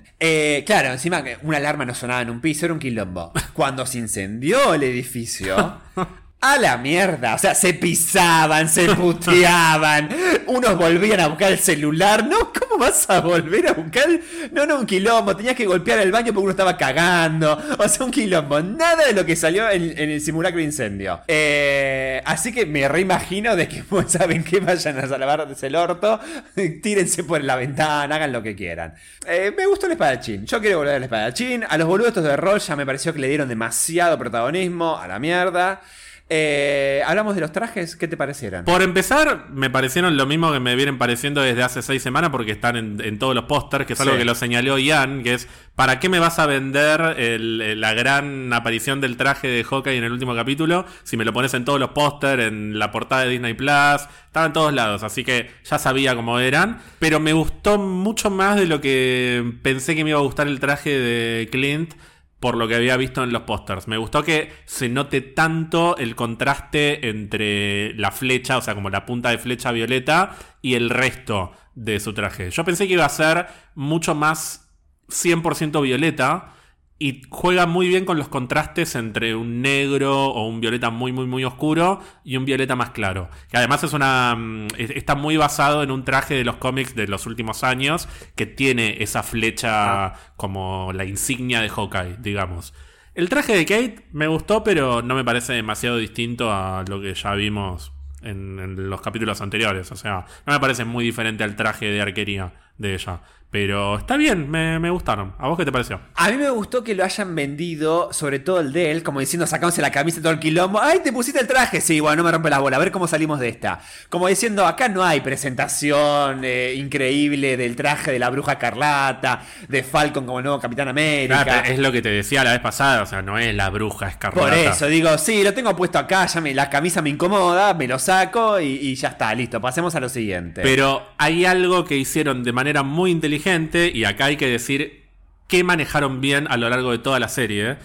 Claro, encima que una alarma no sonaba en un piso, era un quilombo. Cuando se incendió el edificio. A la mierda, o sea, se pisaban, se puteaban, unos volvían a buscar el celular, no, ¿cómo vas a volver a buscar? No, no, un quilombo, tenías que golpear el baño porque uno estaba cagando, o sea, un quilombo, nada de lo que salió en, en el simulacro de incendio. Eh, así que me reimagino de que, pues, ¿saben qué? Vayan a lavarse el orto, tírense por la ventana, hagan lo que quieran. Eh, me gustó el espadachín, yo quiero volver al espadachín, a los boludos estos de rol ya me pareció que le dieron demasiado protagonismo, a la mierda. Eh, Hablamos de los trajes, ¿qué te parecieron? Por empezar, me parecieron lo mismo que me vienen pareciendo desde hace seis semanas porque están en, en todos los pósters, que es algo que lo señaló Ian, que es, ¿para qué me vas a vender el- la gran aparición del traje de Hawkeye en el último capítulo si me lo pones en todos los pósters, en la portada de Disney Plus? Estaba en todos lados, así que ya sabía cómo eran, pero me gustó mucho más de lo que pensé que me iba a gustar el traje de Clint por lo que había visto en los pósters. Me gustó que se note tanto el contraste entre la flecha, o sea, como la punta de flecha violeta, y el resto de su traje. Yo pensé que iba a ser mucho más 100% violeta. Y juega muy bien con los contrastes entre un negro o un violeta muy, muy, muy oscuro y un violeta más claro. Que además es una. mm, es- está muy basado en un traje de los cómics de los últimos años que tiene esa flecha como la insignia de Hawkeye, digamos. El traje de Kate me gustó, pero no me parece demasiado distinto a lo que ya vimos en, en los capítulos anteriores. O sea, no me parece muy diferente al traje de arquería de ella. Pero está bien, me, me gustaron. ¿A vos qué te pareció? A mí me gustó que lo hayan vendido, sobre todo el de él, como diciendo, sacándose la camisa todo el quilombo. ¡Ay, te pusiste el traje! Sí, bueno, no me rompe la bola, a ver cómo salimos de esta. Como diciendo, acá no hay presentación eh, increíble del traje de la bruja carlata, de Falcon como nuevo Capitán América. Es lo que te decía la vez pasada, o sea, no es la bruja escarlata. Por eso, digo, sí, lo tengo puesto acá, ya me, la camisa me incomoda, me lo saco y, y ya está, listo, pasemos a lo siguiente. Pero hay algo que hicieron de manera muy inteligente, y acá hay que decir que manejaron bien a lo largo de toda la serie.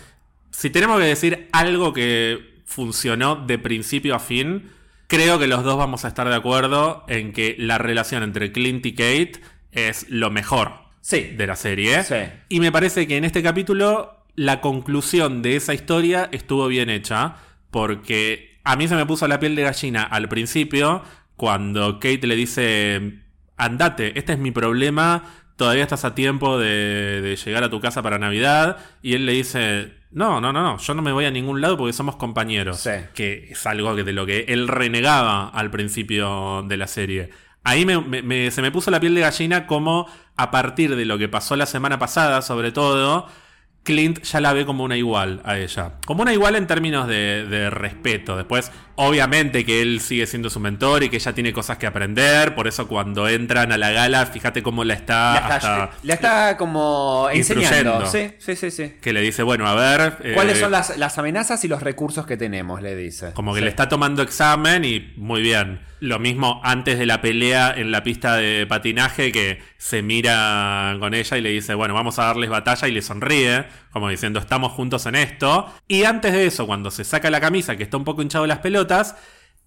Si tenemos que decir algo que funcionó de principio a fin, creo que los dos vamos a estar de acuerdo en que la relación entre Clint y Kate es lo mejor Sí. de la serie. Sí. Y me parece que en este capítulo la conclusión de esa historia estuvo bien hecha, porque a mí se me puso la piel de gallina al principio cuando Kate le dice, andate, este es mi problema, todavía estás a tiempo de, de llegar a tu casa para Navidad, y él le dice... No, no, no, no, yo no me voy a ningún lado porque somos compañeros. Sí. Que es algo que de lo que él renegaba al principio de la serie. Ahí me- me- me- se me puso la piel de gallina como a partir de lo que pasó la semana pasada, sobre todo, Clint ya la ve como una igual a ella. Como una igual en términos de, de respeto. Después, obviamente que él sigue siendo su mentor y que ella tiene cosas que aprender. Por eso cuando entran a la gala, fíjate cómo la está... La está, hasta- la está como enseñando. Sí, sí, sí, sí. que le dice, bueno, a ver... eh, ¿Cuáles son las, las amenazas y los recursos que tenemos? Le dice. Como que Sí. le está tomando examen y muy bien. Lo mismo antes de la pelea en la pista de patinaje que se mira con ella y le dice, bueno, vamos a darles batalla y le sonríe, como diciendo, estamos juntos en esto. Y antes de eso, cuando se saca la camisa, que está un poco hinchado de las pelotas,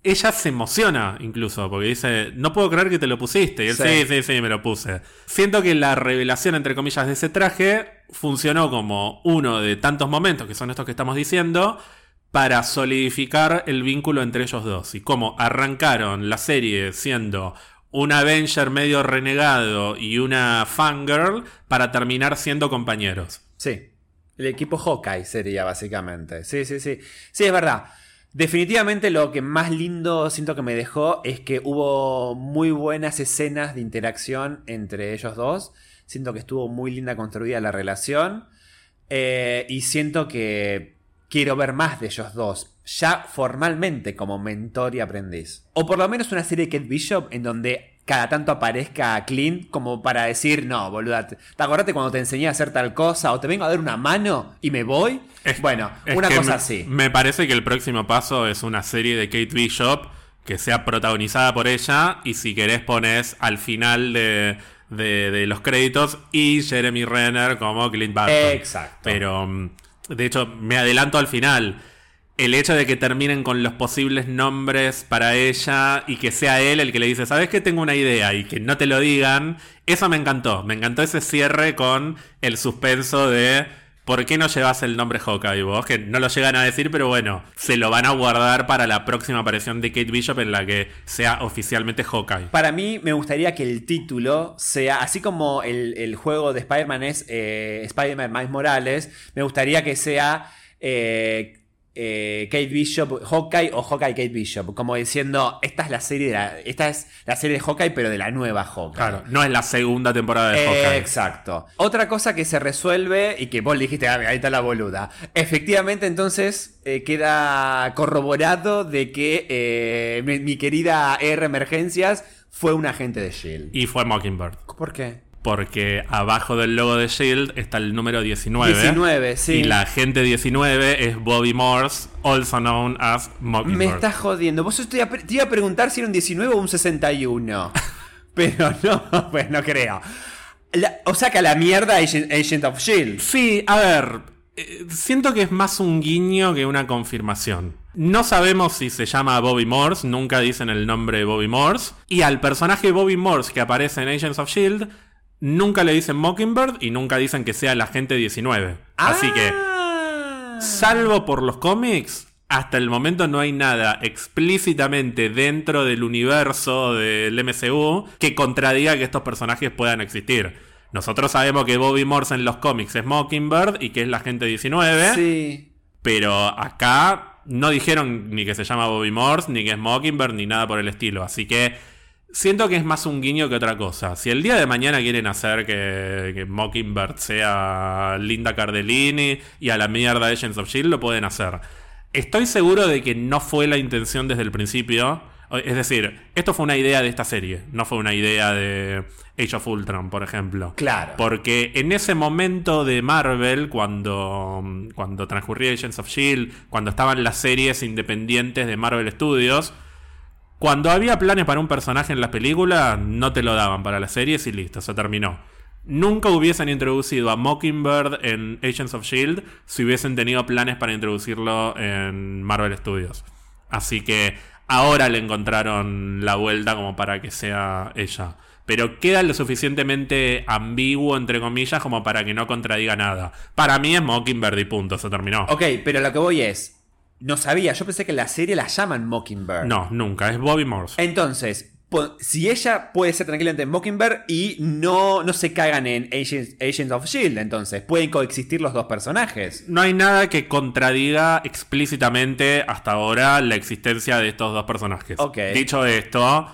ella se emociona incluso, porque dice, no puedo creer que te lo pusiste. Y él, Sí. sí, sí, sí, me lo puse. Siento que la revelación, entre comillas, de ese traje funcionó como uno de tantos momentos, que son estos que estamos diciendo, para solidificar el vínculo entre ellos dos. Y cómo arrancaron la serie siendo un Avenger medio renegado y una fangirl para terminar siendo compañeros. Sí. El equipo Hawkeye sería básicamente. Sí, sí, sí. Sí, es verdad. Definitivamente lo que más lindo siento que me dejó es que hubo muy buenas escenas de interacción entre ellos dos. Siento que estuvo muy linda construida la relación. Eh, y siento que quiero ver más de ellos dos. Ya formalmente como mentor y aprendiz. O por lo menos una serie de Kate Bishop en donde cada tanto aparezca Clint como para decir, no, boluda, ¿te te acordate cuando te enseñé a hacer tal cosa? O te vengo a dar una mano y me voy. Es- bueno, es una cosa me, así. Me parece que el próximo paso es una serie de Kate Bishop que sea protagonizada por ella y si querés pones al final de, de- de los créditos y Jeremy Renner como Clint Barton. Exacto. Pero, mm, de hecho, me adelanto al final. El hecho de que terminen con los posibles nombres para ella y que sea él el que le dice, ¿sabes que tengo una idea? Y que no te lo digan, eso me encantó. Me encantó ese cierre con el suspenso de ¿por qué no llevas el nombre Hawkeye vos? Que no lo llegan a decir, pero bueno, se lo van a guardar para la próxima aparición de Kate Bishop en la que sea oficialmente Hawkeye. Para mí me gustaría que el título sea, así como el, el juego de Spider-Man es eh, Spider-Man Miles Morales, me gustaría que sea eh, eh, Kate Bishop, Hawkeye o Hawkeye Kate Bishop, como diciendo, esta es la serie de la, esta es la serie de Hawkeye pero de la nueva Hawkeye. Claro, no es la segunda temporada de Hawkeye. Exacto. Otra cosa que se resuelve y que vos le dijiste, "Ah, ahí está la boluda. Efectivamente, entonces eh, queda corroborado de que eh, mi, mi querida R Emergencias fue un agente de Shield. Y fue Mockingbird. ¿Por qué? Porque abajo del logo de Shield está el número 19. 19, sí. Y la agente 19 es Bobby Morse, also known as Mockingbird. Me estás jodiendo. Vos te iba, a pre- te iba a preguntar si era un 19 o un 61. Pero no, pues no creo. La- o sea que a la mierda Agent, Agent of Shield. Sí, a ver. eh, Siento que es más un guiño que una confirmación. No sabemos si se llama Bobby Morse, nunca dicen el nombre de Bobby Morse. Y al personaje Bobby Morse que aparece en Agents of Shield, nunca le dicen Mockingbird y nunca dicen que sea el agente 19. Así que, Ah. salvo por los cómics, hasta el momento no hay nada explícitamente dentro del universo del MCU que contradiga que estos personajes puedan existir. Nosotros sabemos que Bobby Morse en los cómics es Mockingbird y que es la agente 19, Sí. pero acá no dijeron ni que se llama Bobby Morse, ni que es Mockingbird, ni nada por el estilo. Así que siento que es más un guiño que otra cosa. Si el día de mañana quieren hacer que, que Mockingbird sea Linda Cardellini y a la mierda de Agents of Shield, lo pueden hacer. Estoy seguro de que no fue la intención desde el principio. Es decir, esto fue una idea de esta serie, no fue una idea de Age of Ultron, por ejemplo. Claro. Porque en ese momento de Marvel, cuando, cuando transcurría Agents of Shield, cuando estaban las series independientes de Marvel Studios, cuando había planes para un personaje en la película, no te lo daban para las series y listo, se terminó. Nunca hubiesen introducido a Mockingbird en Agents of Shield si hubiesen tenido planes para introducirlo en Marvel Studios. Así que ahora le encontraron la vuelta como para que sea ella. Pero queda lo suficientemente ambiguo, entre comillas, como para que no contradiga nada. Para mí es Mockingbird y punto, se terminó. Ok, pero lo que voy es. No sabía, yo pensé que en la serie la llaman Mockingbird. No, nunca, es Bobby Morse. Entonces, si ella puede ser tranquilamente Mockingbird y no, no se cagan en Agents, Agents of Shield, entonces pueden coexistir los dos personajes. No hay nada que contradiga explícitamente hasta ahora la existencia de estos dos personajes. Dicho esto,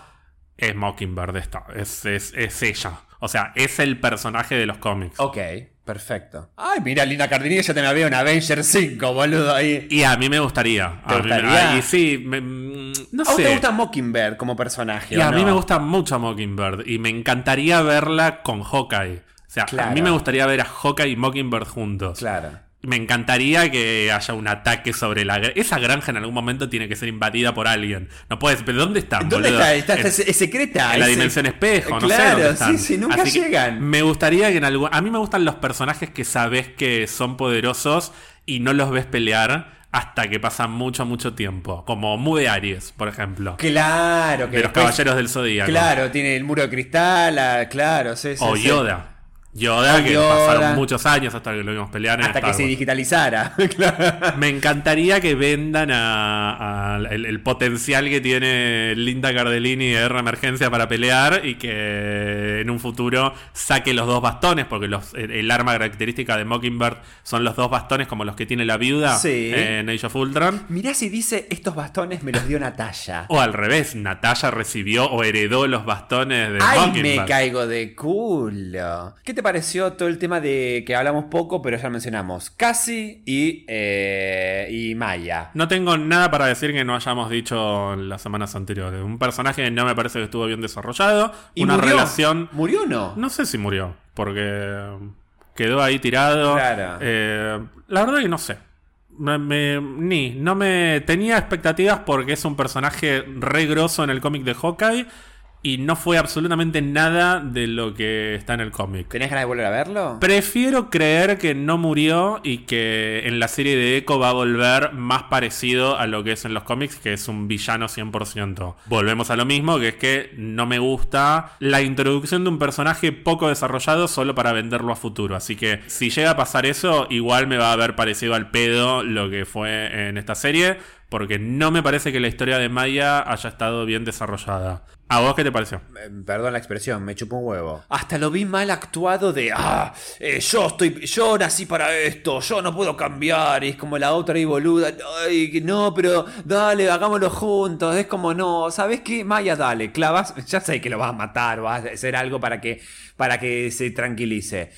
es Mockingbird esta, es, es, es ella. O sea, es el personaje de los cómics. Ok, perfecto. Ay, mira, Lina Cardinillo ya te me veo en Avenger 5, boludo, ahí. Y a mí me gustaría. ¿Te A mí- gustaría? y sí, me- mm, no ¿A vos sé. te gusta Mockingbird como personaje? Y a mí no? me gusta mucho Mockingbird y me encantaría verla con Hawkeye. O sea, a mí me gustaría ver a Hawkeye y Mockingbird juntos. Claro. Me encantaría que haya un ataque sobre la gra- Esa granja en algún momento tiene que ser invadida por alguien. No puedes. ¿Pero dónde están, ¿Dónde boludo? está? Está, En- está- es secreta. en la dimensión espejo, no sé Claro, dónde están. sí, sí, nunca Así llegan. Me gustaría que en algún. A mí me gustan los personajes que sabes que son poderosos y no los ves pelear hasta que pasa mucho, mucho tiempo. Como Mude Aries, por ejemplo. Claro, que de los Caballeros del Zodíaco. Claro, tiene el muro de cristal, ah, claro, sí, sí, O. Yoda. Yoda, que Yoda. pasaron muchos años hasta que lo vimos pelear en Hasta que se digitalizara. Claro. Me encantaría que vendan a, a el, el potencial que tiene Linda Cardellini de R Emergencia para pelear y que en un futuro saque los dos bastones, porque los, el, el arma característica de Mockingbird son los dos bastones como los que tiene la viuda Sí. en Age of Ultron. Mirá si dice, estos bastones me los dio Natalia. O al revés, Natalia recibió o heredó los bastones de ¡Ay, Mockingbird. me caigo de culo! ¿Qué te pareció todo el tema de que hablamos poco, pero ya mencionamos? Cassie y, eh, y Maya. No tengo nada para decir que no hayamos dicho en las semanas anteriores. Un personaje que no me parece que estuvo bien desarrollado. ¿Y una murió? relación. ¿Murió o no? No sé si murió, porque quedó ahí tirado. Claro. Eh, la verdad que no sé. Me- me- ni, no me tenía expectativas porque es un personaje re grosso en el cómic de Hawkeye y no fue absolutamente nada de lo que está en el cómic. ¿Tenés ganas de volver a verlo? Prefiero creer que no murió y que en la serie de Echo va a volver más parecido a lo que es en los cómics, que es un villano 100%. Volvemos a lo mismo, que es que no me gusta la introducción de un personaje poco desarrollado solo para venderlo a futuro. Así que si llega a pasar eso, igual me va a haber parecido al pedo lo que fue en esta serie, porque no me parece que la historia de Maya haya estado bien desarrollada. ¿A vos qué te pareció? Eh, Perdón la expresión, me chupó un huevo. Hasta lo vi mal actuado de, ah, eh, yo estoy, yo nací para esto, yo no puedo cambiar. Y es como la otra ahí boluda, ay, que no, pero dale, hagámoslo juntos. Es como, no, ¿sabes qué? Maya, dale, clavas, ya sé que lo vas a matar, vas a hacer algo para que, para que se tranquilice.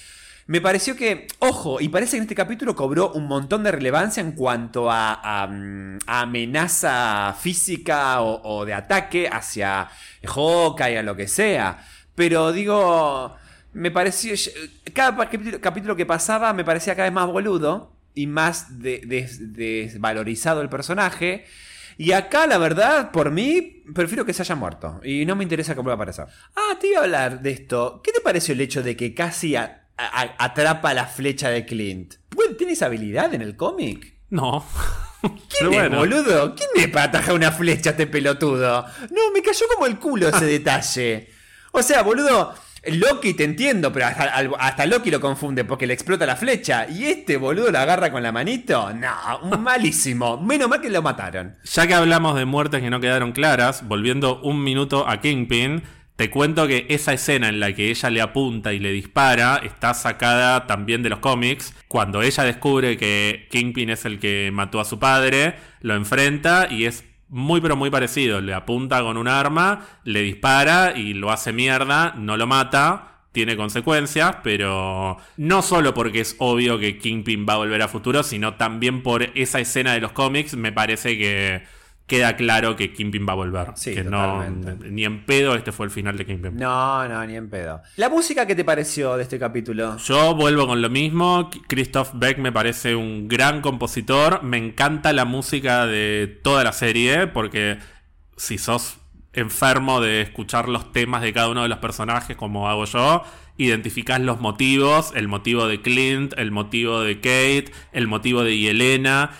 Me pareció que, ojo, y parece que en este capítulo cobró un montón de relevancia en cuanto a, amenaza física o, de ataque hacia Hawkeye, a lo que sea. Pero digo, me pareció. Cada capítulo, que pasaba me parecía cada vez más boludo y más de- des- desvalorizado el personaje. Y acá, la verdad, por mí, prefiero que se haya muerto. Y no me interesa que vuelva a aparecer. Ah, te iba a hablar de esto. ¿Qué te pareció el hecho de que casi a- a- atrapa la flecha de Clint? ¿Puede- ¿Tiene esa habilidad en el cómic? No. ¿Quién Pero es, bueno. boludo? ¿Quién es para atajar una flecha a este pelotudo? No, me cayó como el culo ese detalle. O sea, boludo, Loki te entiendo, pero hasta, hasta Loki lo confunde porque le explota la flecha. ¿Y este boludo lo agarra con la manito? No, malísimo. Menos mal que lo mataron. Ya que hablamos de muertes que no quedaron claras, volviendo un minuto a Kingpin, te cuento que esa escena en la que ella le apunta y le dispara está sacada también de los cómics. Cuando ella descubre que Kingpin es el que mató a su padre, lo enfrenta y es muy pero muy parecido. Le apunta con un arma, le dispara y lo hace mierda, no lo mata. Tiene consecuencias, pero no solo porque es obvio que Kingpin va a volver a futuro, sino también por esa escena de los cómics, me parece que queda claro que Kingpin va a volver. Sí, que no, ni en pedo este fue el final de Kingpin. No, no, ni en pedo. ¿La música qué te pareció de este capítulo? Yo vuelvo con lo mismo. Christoph Beck me parece un gran compositor. Me encanta la música de toda la serie. Porque si sos enfermo de escuchar los temas de cada uno de los personajes, como hago yo, identificás los motivos: el motivo de Clint, el motivo de Kate, el motivo de Yelena.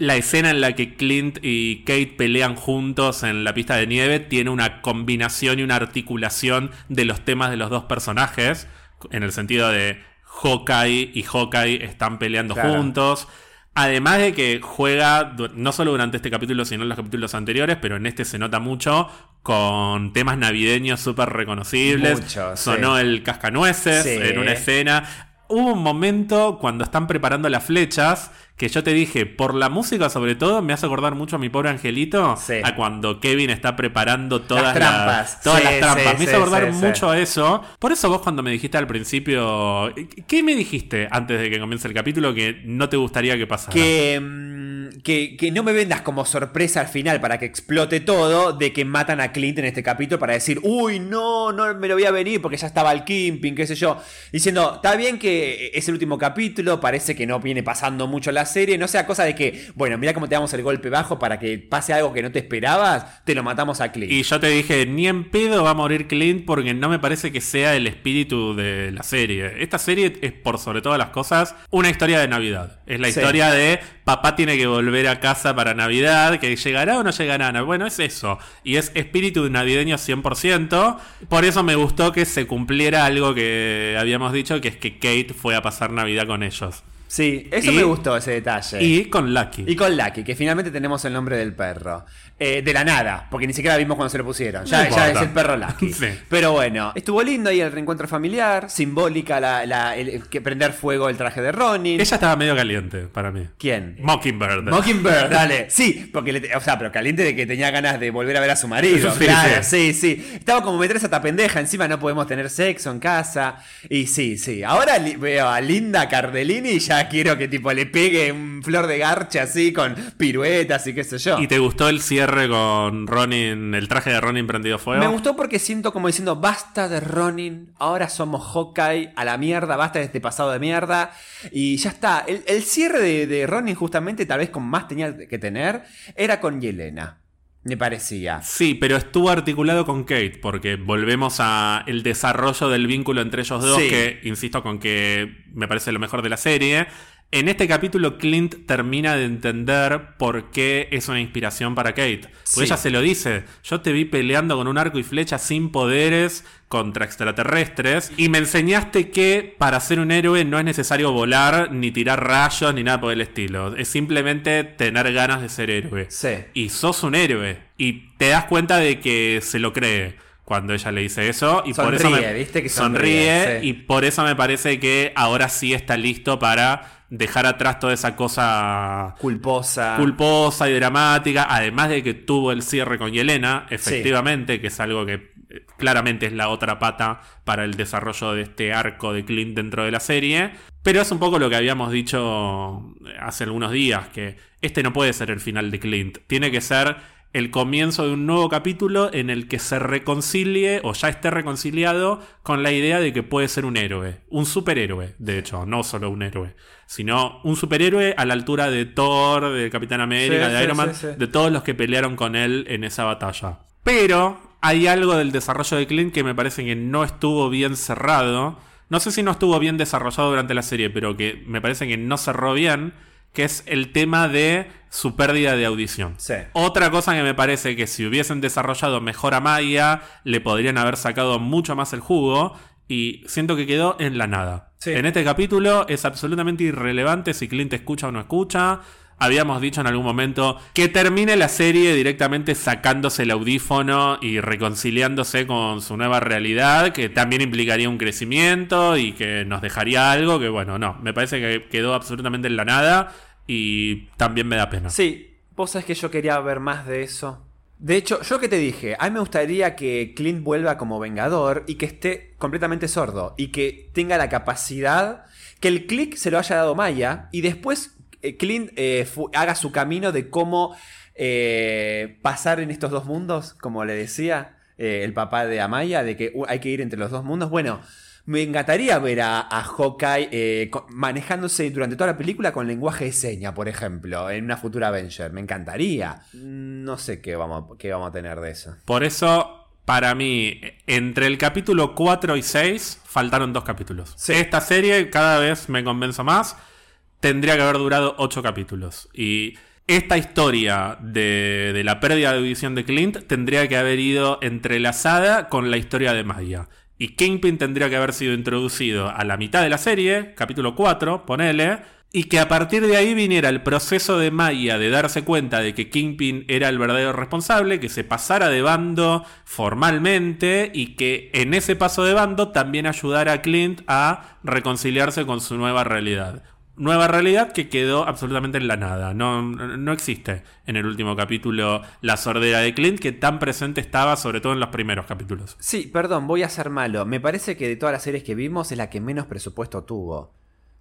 La escena en la que Clint y Kate pelean juntos en la pista de nieve tiene una combinación y una articulación de los temas de los dos personajes, en el sentido de Hawkeye y Hawkeye están peleando Claro. juntos. Además de que juega, no solo durante este capítulo, sino en los capítulos anteriores, pero en este se nota mucho, con temas navideños súper reconocibles. Mucho, sí. Sonó el cascanueces Sí. en una escena. Hubo un momento cuando están preparando las flechas que yo te dije, por la música sobre todo, me hace acordar mucho a mi pobre angelito, Sí. a cuando Kevin está preparando todas Las trampas. todas Sí, las trampas. sí, me hizo acordar mucho a eso. Por eso vos cuando me dijiste al principio, ¿qué me dijiste antes de que comience el capítulo que no te gustaría que pasara? Que, mm, que, que no me vendas como sorpresa al final para que explote todo de que matan a Clint en este capítulo para decir, uy, no, no me lo voy a venir porque ya estaba el Kimping, qué sé yo. Diciendo, está bien que es el último capítulo, parece que no viene pasando mucho la serie, no sea cosa de que, bueno, mira cómo te damos el golpe bajo para que pase algo que no te esperabas, te lo matamos a Clint. Y yo te dije, ni en pedo va a morir Clint porque no me parece que sea el espíritu de la serie. Esta serie es, por sobre todas las cosas, una historia de Navidad. Es la Sí. historia de papá tiene que volver a casa para Navidad, que llegará o no llegará. Bueno, es eso. Y es espíritu navideño 100%. Por eso me gustó que se cumpliera algo que habíamos dicho, que es que Kate fue a pasar Navidad con ellos. Sí, eso Y- me gustó, ese detalle. Y con Lucky. Y con Lucky, que finalmente tenemos el nombre del perro. Eh, de la nada, porque ni siquiera vimos cuando se lo pusieron. Ya, No ya es el perro Lucky. Sí. Pero bueno, estuvo lindo ahí el reencuentro familiar, simbólica la, la- el- que prender fuego el traje de Ronin. Ella estaba medio caliente para mí. ¿Quién? Mockingbird. Mockingbird, dale. Sí, porque le, o sea, pero caliente de que tenía ganas de volver a ver a su marido. Sí, claro, sí, sí. Estaba como meter esa tapendeja, encima no podemos tener sexo en casa. Y sí, sí. Ahora veo a Linda Cardellini y ya quiero que tipo le pegue un flor de garcha así con piruetas y qué sé yo. ¿Y te gustó el cierre con Ronin, el traje de Ronin prendido fuego? Me gustó porque siento como diciendo, basta de Ronin, ahora somos Hawkeye, a la mierda, basta de este pasado de mierda. Y ya está. El, el cierre de, de Ronin, justamente, tal vez con más tenía que tener, era con Yelena. Me parecía. Sí, pero estuvo articulado con Kate, porque volvemos a el desarrollo del vínculo entre ellos dos, Sí. que insisto con que me parece lo mejor de la serie. En este capítulo, Clint termina de entender por qué es una inspiración para Kate. Porque Sí. ella se lo dice: Yo te vi peleando con un arco y flecha sin poderes contra extraterrestres. Y me enseñaste que para ser un héroe no es necesario volar, ni tirar rayos, ni nada por el estilo. Es simplemente tener ganas de ser héroe. Sí. Y sos un héroe. Y te das cuenta de que se lo cree cuando ella le dice eso. Y por eso Sonríe, me, ¿viste? Que sonríe, sonríe, sí. Y por eso me parece que ahora sí está listo para dejar atrás toda esa cosa Culposa. culposa y dramática. Además de que tuvo el cierre con Yelena, efectivamente, que es algo que eh, claramente es la otra pata para el desarrollo de este arco de Clint dentro de la serie. Pero es un poco lo que habíamos dicho hace algunos días, que este no puede ser el final de Clint. Tiene que ser el comienzo de un nuevo capítulo en el que se reconcilie o ya esté reconciliado con la idea de que puede ser un héroe, un superhéroe, de hecho, no solo un héroe, sino un superhéroe a la altura de Thor, de Capitán América, Sí, de sí, Iron Man, sí, de todos los que pelearon con él en esa batalla. Pero hay algo del desarrollo de Clint que me parece que no estuvo bien cerrado. No sé si no estuvo bien desarrollado durante la serie, pero que me parece que no cerró bien, que es el tema de su pérdida de audición. Sí. Otra cosa que me parece que si hubiesen desarrollado mejor a Maya, le podrían haber sacado mucho más el jugo. Y siento que quedó en la nada. Sí. En este capítulo es absolutamente irrelevante si Clint escucha o no escucha. Habíamos dicho en algún momento que termine la serie directamente sacándose el audífono y reconciliándose con su nueva realidad, que también implicaría un crecimiento y que nos dejaría algo que, bueno, no, me parece que quedó absolutamente en la nada y también me da pena. Sí, vos sabés que yo quería ver más de eso. De hecho, yo que te dije, a mí me gustaría que Clint vuelva como vengador y que esté completamente sordo y que tenga la capacidad, que el click se lo haya dado Maya y después Clint eh, haga su camino de cómo eh, pasar en estos dos mundos, como le decía eh, el papá de Amaya, de que uh, hay que ir entre los dos mundos. Bueno, me encantaría ver a, a Hawkeye eh, manejándose durante toda la película con lenguaje de seña, por ejemplo, en una futura Avenger. Me encantaría. No sé qué vamos, qué vamos a tener de eso. Por eso, para mí, entre el capítulo 4 y 6, faltaron dos capítulos. Sí. Esta serie, cada vez me convenzo más, tendría que haber durado 8 capítulos. Y esta historia de, de la pérdida de visión de Clint tendría que haber ido entrelazada con la historia de Maya. Y Kingpin tendría que haber sido introducido a la mitad de la serie, capítulo 4, ponele, y que a partir de ahí viniera el proceso de Maya de darse cuenta de que Kingpin era el verdadero responsable, que se pasara de bando formalmente y que en ese paso de bando también ayudara a Clint a reconciliarse con su nueva realidad. Nueva realidad que quedó absolutamente en la nada. No, no existe en el último capítulo la sordera de Clint que tan presente estaba, sobre todo en los primeros capítulos. Sí, perdón, voy a ser malo. Me parece que de todas las series que vimos es la que menos presupuesto tuvo.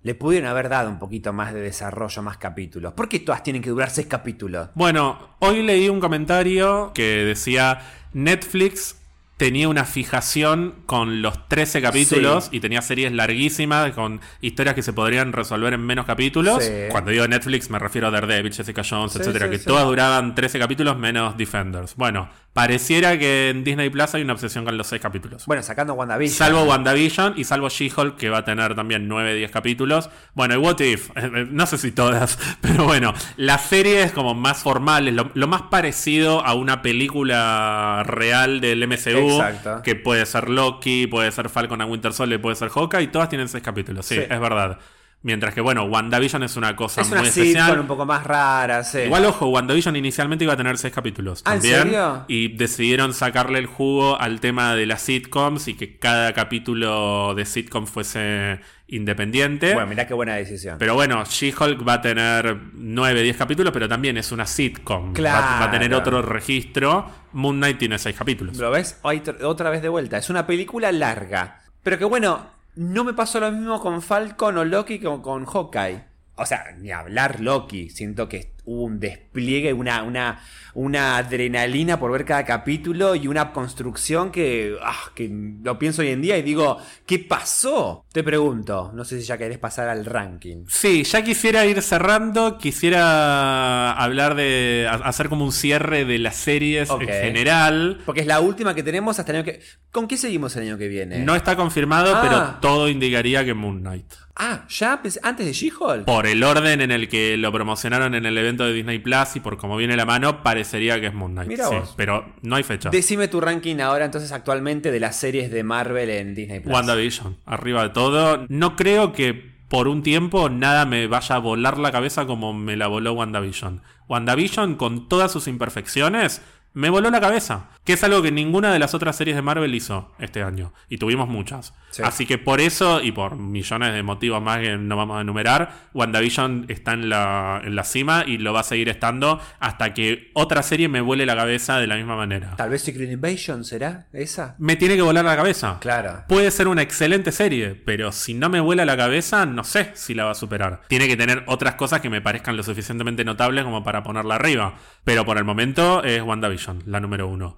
Le pudieron haber dado un poquito más de desarrollo, más capítulos. ¿Por qué todas tienen que durar seis capítulos? Bueno, hoy leí un comentario que decía Netflix tenía una fijación con los 13 capítulos Sí. y tenía series larguísimas con historias que se podrían resolver en menos capítulos. Sí. Cuando digo Netflix me refiero a Daredevil, Jessica Jones, Sí, etcétera, que todas duraban 13 capítulos menos Defenders. Bueno, pareciera que en Disney Plus hay una obsesión con los 6 capítulos. Bueno, sacando WandaVision. Salvo WandaVision y salvo She-Hulk, que va a tener también 9, 10 capítulos. Bueno, y What If, eh, eh, no sé si todas, pero bueno, la serie es como más formal, es lo, lo más parecido a una película real del MCU, Exacto. que puede ser Loki, puede ser Falcon and Winter Soldier, puede ser Hawkeye, y todas tienen 6 capítulos, sí, Sí. es verdad. Mientras que, bueno, WandaVision es una cosa Es muy una especial. un poco más rara, sí. Igual, ojo, WandaVision inicialmente iba a tener seis capítulos. Ah, ¿en También, serio? Y decidieron sacarle el jugo al tema de las sitcoms y que cada capítulo de sitcom fuese independiente. Bueno, mirá qué buena decisión. pero bueno, She-Hulk va a tener 9, 10 capítulos, pero también es una sitcom. Claro. Va, va a tener otro registro. Moon Knight tiene 6 capítulos. ¿Lo ves? Otra vez de vuelta. Es una película larga. Pero que bueno, no me pasó lo mismo con Falcon o Loki que con, Hawkeye. O sea, ni hablar Loki. Siento que hubo un despliegue, una, una, una adrenalina por ver cada capítulo y una construcción que, ah, que lo pienso hoy en día y digo, ¿qué pasó? Te pregunto, no sé si ya querés pasar al ranking. Sí, ya quisiera ir cerrando, quisiera hablar de ha- hacer como un cierre de las series en general. Porque es la última que tenemos hasta el año que... ¿Con qué seguimos el año que viene? No está confirmado, Ah. pero todo indicaría que Moon Knight. Ah, ya antes de She-Hulk. Por el orden en el que lo promocionaron en el evento de Disney Plus y por cómo viene la mano, parecería que es Moon Knight. Mira sí, vos. pero no hay fecha. Decime tu ranking ahora entonces actualmente de las series de Marvel en Disney Plus. WandaVision, arriba de todo. No creo que por un tiempo nada me vaya a volar la cabeza como me la voló WandaVision. WandaVision, con todas sus imperfecciones, me voló la cabeza. Que es algo que ninguna de las otras series de Marvel hizo este año. Y tuvimos muchas. Sí. Así que por eso, y por millones de motivos más que no vamos a enumerar, WandaVision está en la, en la cima y lo va a seguir estando hasta que otra serie me vuele la cabeza de la misma manera. Tal vez Secret Invasion será esa. Me tiene que volar la cabeza. Claro. Puede ser una excelente serie, pero si no me vuela la cabeza, no sé si la va a superar. Tiene que tener otras cosas que me parezcan lo suficientemente notables como para ponerla arriba. Pero por el momento es WandaVision, la número uno.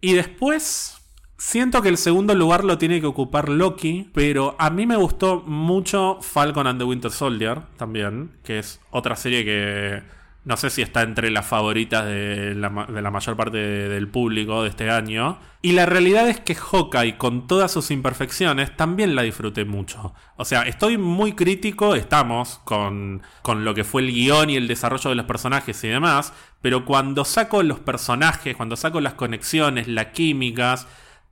Y después... Siento que el segundo lugar lo tiene que ocupar Loki, pero a mí me gustó mucho Falcon and the Winter Soldier también, que es otra serie que no sé si está entre las favoritas de la, mayor parte de- del público de este año. Y la realidad es que Hawkeye, con todas sus imperfecciones, también la disfruté mucho. O sea, estoy muy crítico, estamos, con, con lo que fue el guion y el desarrollo de los personajes y demás, pero cuando saco los personajes, cuando saco las conexiones, las químicas,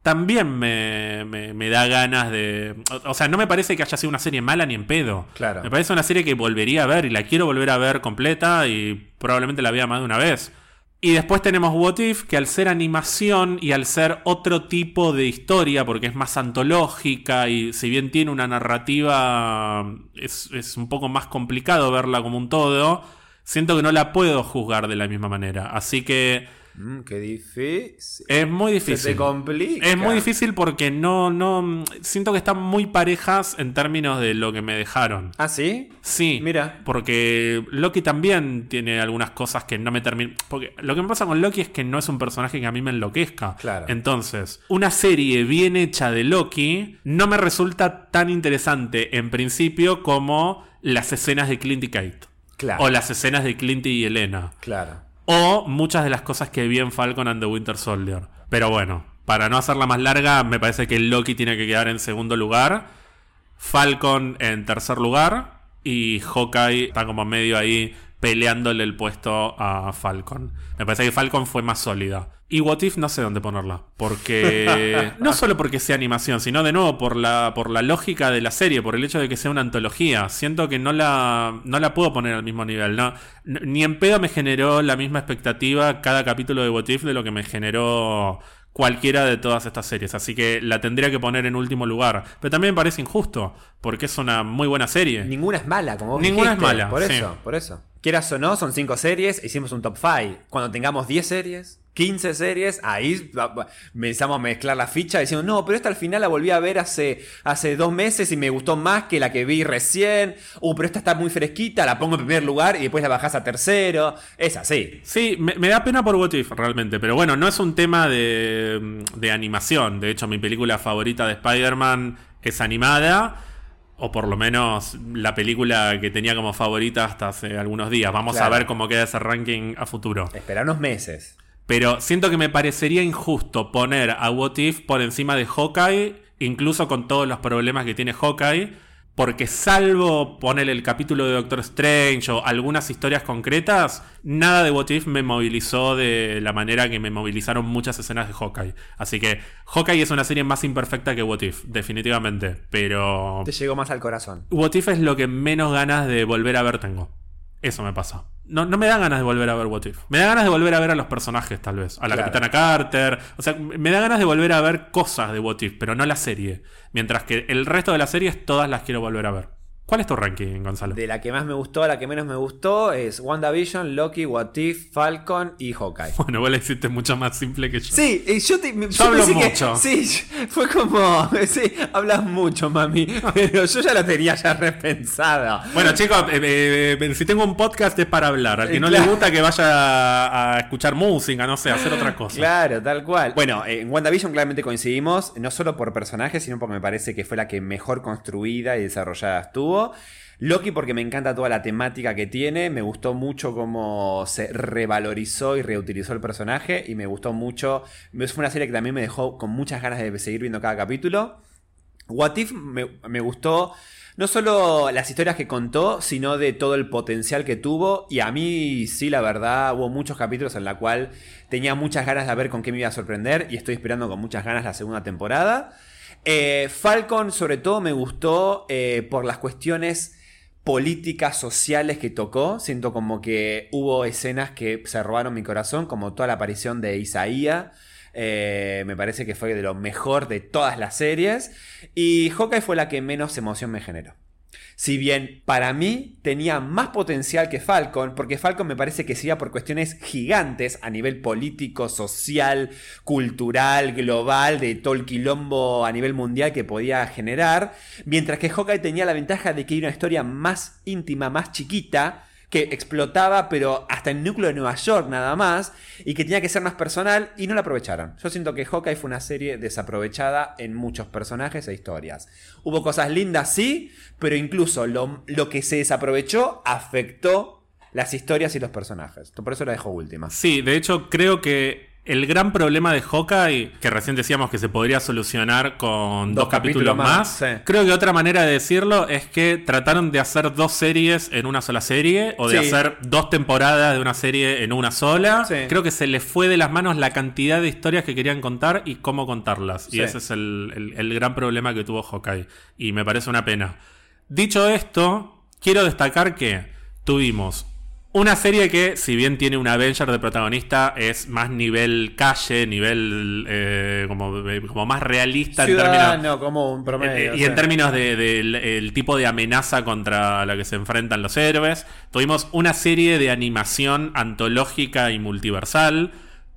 también me, me- me da ganas de... O o sea, no me parece que haya sido una serie mala ni en pedo. Claro. Me parece una serie que volvería a ver y la quiero volver a ver completa y probablemente la vea más de una vez. Y después tenemos What If, que al ser animación y al ser otro tipo de historia, porque es más antológica y si bien tiene una narrativa, es, es un poco más complicado verla como un todo, siento que no la puedo juzgar de la misma manera. Así que Mm, qué difícil. es muy Se difícil. te complica. Es muy difícil porque no, no. Siento que están muy parejas en términos de lo que me dejaron. ¿Ah, sí? Sí. Mira. Porque Loki también tiene algunas cosas que no me terminan. Porque lo que me pasa con Loki es que no es un personaje que a mí me enloquezca. Claro. Entonces, una serie bien hecha de Loki no me resulta tan interesante en principio como las escenas de Clint y Kate. Claro. O las escenas de Clint y Elena. Claro. O muchas de las cosas que vi en Falcon and the Winter Soldier. Pero bueno, para no hacerla más larga, me parece que Loki tiene que quedar en segundo lugar. Falcon en tercer lugar. Y Hawkeye está como medio ahí peleándole el puesto a Falcon. Me parece que Falcon fue más sólida. Y What If no sé dónde ponerla. Porque. no solo porque sea animación, sino de nuevo por la, por la lógica de la serie, por el hecho de que sea una antología. Siento que no la, no la puedo poner al mismo nivel. ¿no? Ni en pedo me generó la misma expectativa cada capítulo de What If de lo que me generó cualquiera de todas estas series. Así que la tendría que poner en último lugar. Pero también me parece injusto, porque es una muy buena serie. Ninguna es mala, como vos Ninguna es mala, Por sí. eso, por eso. Quieras o no, son cinco series, hicimos un top 5. Cuando tengamos 10 series, 15 series, ahí empezamos a mezclar la ficha diciendo, no, pero esta al final la volví a ver hace, hace dos meses y me gustó más que la que vi recién. Uh, pero esta está muy fresquita, la pongo en primer lugar y después la bajás a tercero. Es así. Sí, me, me da pena por What If, realmente. Pero bueno, no es un tema de, de animación. De hecho, mi película favorita de Spider-Man es animada. O por lo menos la película que tenía como favorita hasta hace algunos días. Vamos Claro. a ver cómo queda ese ranking a futuro. Espera unos meses. Pero siento que me parecería injusto poner a What If por encima de Hawkeye, incluso con todos los problemas que tiene Hawkeye, porque salvo poner el capítulo de Doctor Strange o algunas historias concretas, nada de What If me movilizó de la manera que me movilizaron muchas escenas de Hawkeye. Así que Hawkeye es una serie más imperfecta que What If, definitivamente. Pero Te llegó más al corazón. What If es lo que menos ganas de volver a ver tengo. Eso me pasa. No, no me da ganas de volver a ver What If. Me da ganas de volver a ver a los personajes, tal vez. A la Claro. Capitana Carter. O sea, me da ganas de volver a ver cosas de What If, pero no la serie. Mientras que el resto de las series, todas las quiero volver a ver. ¿Cuál es tu ranking, Gonzalo? De la que más me gustó a la que menos me gustó es WandaVision, Loki, What If, Falcon y Hawkeye. Bueno, vos la hiciste mucho más simple que yo. Sí, y yo te. yo hablo pensé que- mucho. sí, fue como. Sí, hablas mucho, mami. Pero yo ya lo tenía ya repensado. Bueno, chicos, eh, eh, si tengo un podcast es para hablar. Al que Eh, no claro. le gusta que vaya a, a escuchar música, no sé, a hacer otra cosa. Claro, tal cual. Bueno, eh, en WandaVision claramente coincidimos, no solo por personajes, sino porque me parece que fue la que mejor construida y desarrollada estuvo. Loki porque me encanta toda la temática que tiene, me gustó mucho cómo se revalorizó y reutilizó el personaje y me gustó mucho, fue una serie que también me dejó con muchas ganas de seguir viendo cada capítulo. What If me, me gustó no solo las historias que contó, sino de todo el potencial que tuvo. Y a mí, sí, la verdad, hubo muchos capítulos en la cual tenía muchas ganas de ver con qué me iba a sorprender. Y estoy esperando con muchas ganas la segunda temporada. Eh, Falcon, sobre todo, me gustó eh, por las cuestiones políticas sociales que tocó. Siento como que hubo escenas que se robaron mi corazón, como toda la aparición de Isaías. Eh, me parece que fue de lo mejor de todas las series. Y Hawkeye fue la que menos emoción me generó. Si bien para mí tenía más potencial que Falcon, porque Falcon me parece que se iba por cuestiones gigantes a nivel político, social, cultural, global, de todo el quilombo a nivel mundial que podía generar, mientras que Hawkeye tenía la ventaja de que era una historia más íntima, más chiquita, que explotaba, pero hasta el núcleo de Nueva York nada más, y que tenía que ser más personal, y no la aprovecharon. Yo siento que Hawkeye fue una serie desaprovechada en muchos personajes e historias. Hubo cosas lindas, sí, pero incluso lo, lo que se desaprovechó afectó las historias y los personajes. Por eso la dejo última. Sí, de hecho creo que el gran problema de Hawkeye, que recién decíamos que se podría solucionar con dos, Dos capítulos, capítulos más, más, sí. creo que otra manera de decirlo es que trataron de hacer dos series en una sola serie o de Sí. hacer dos temporadas de una serie en una sola. Sí. Creo que se les fue de las manos la cantidad de historias que querían contar y cómo contarlas. Y ese es el, el- el gran problema que tuvo Hawkeye. Y me parece una pena. Dicho esto, quiero destacar que tuvimos una serie que, si bien tiene un Avenger de protagonista, es más nivel calle, nivel eh, como, eh, como más realista en términos, Ciudadano, como un promedio. eh, y sí. en términos de- del el tipo de amenaza contra la que se enfrentan los héroes. Tuvimos una serie de animación antológica y multiversal.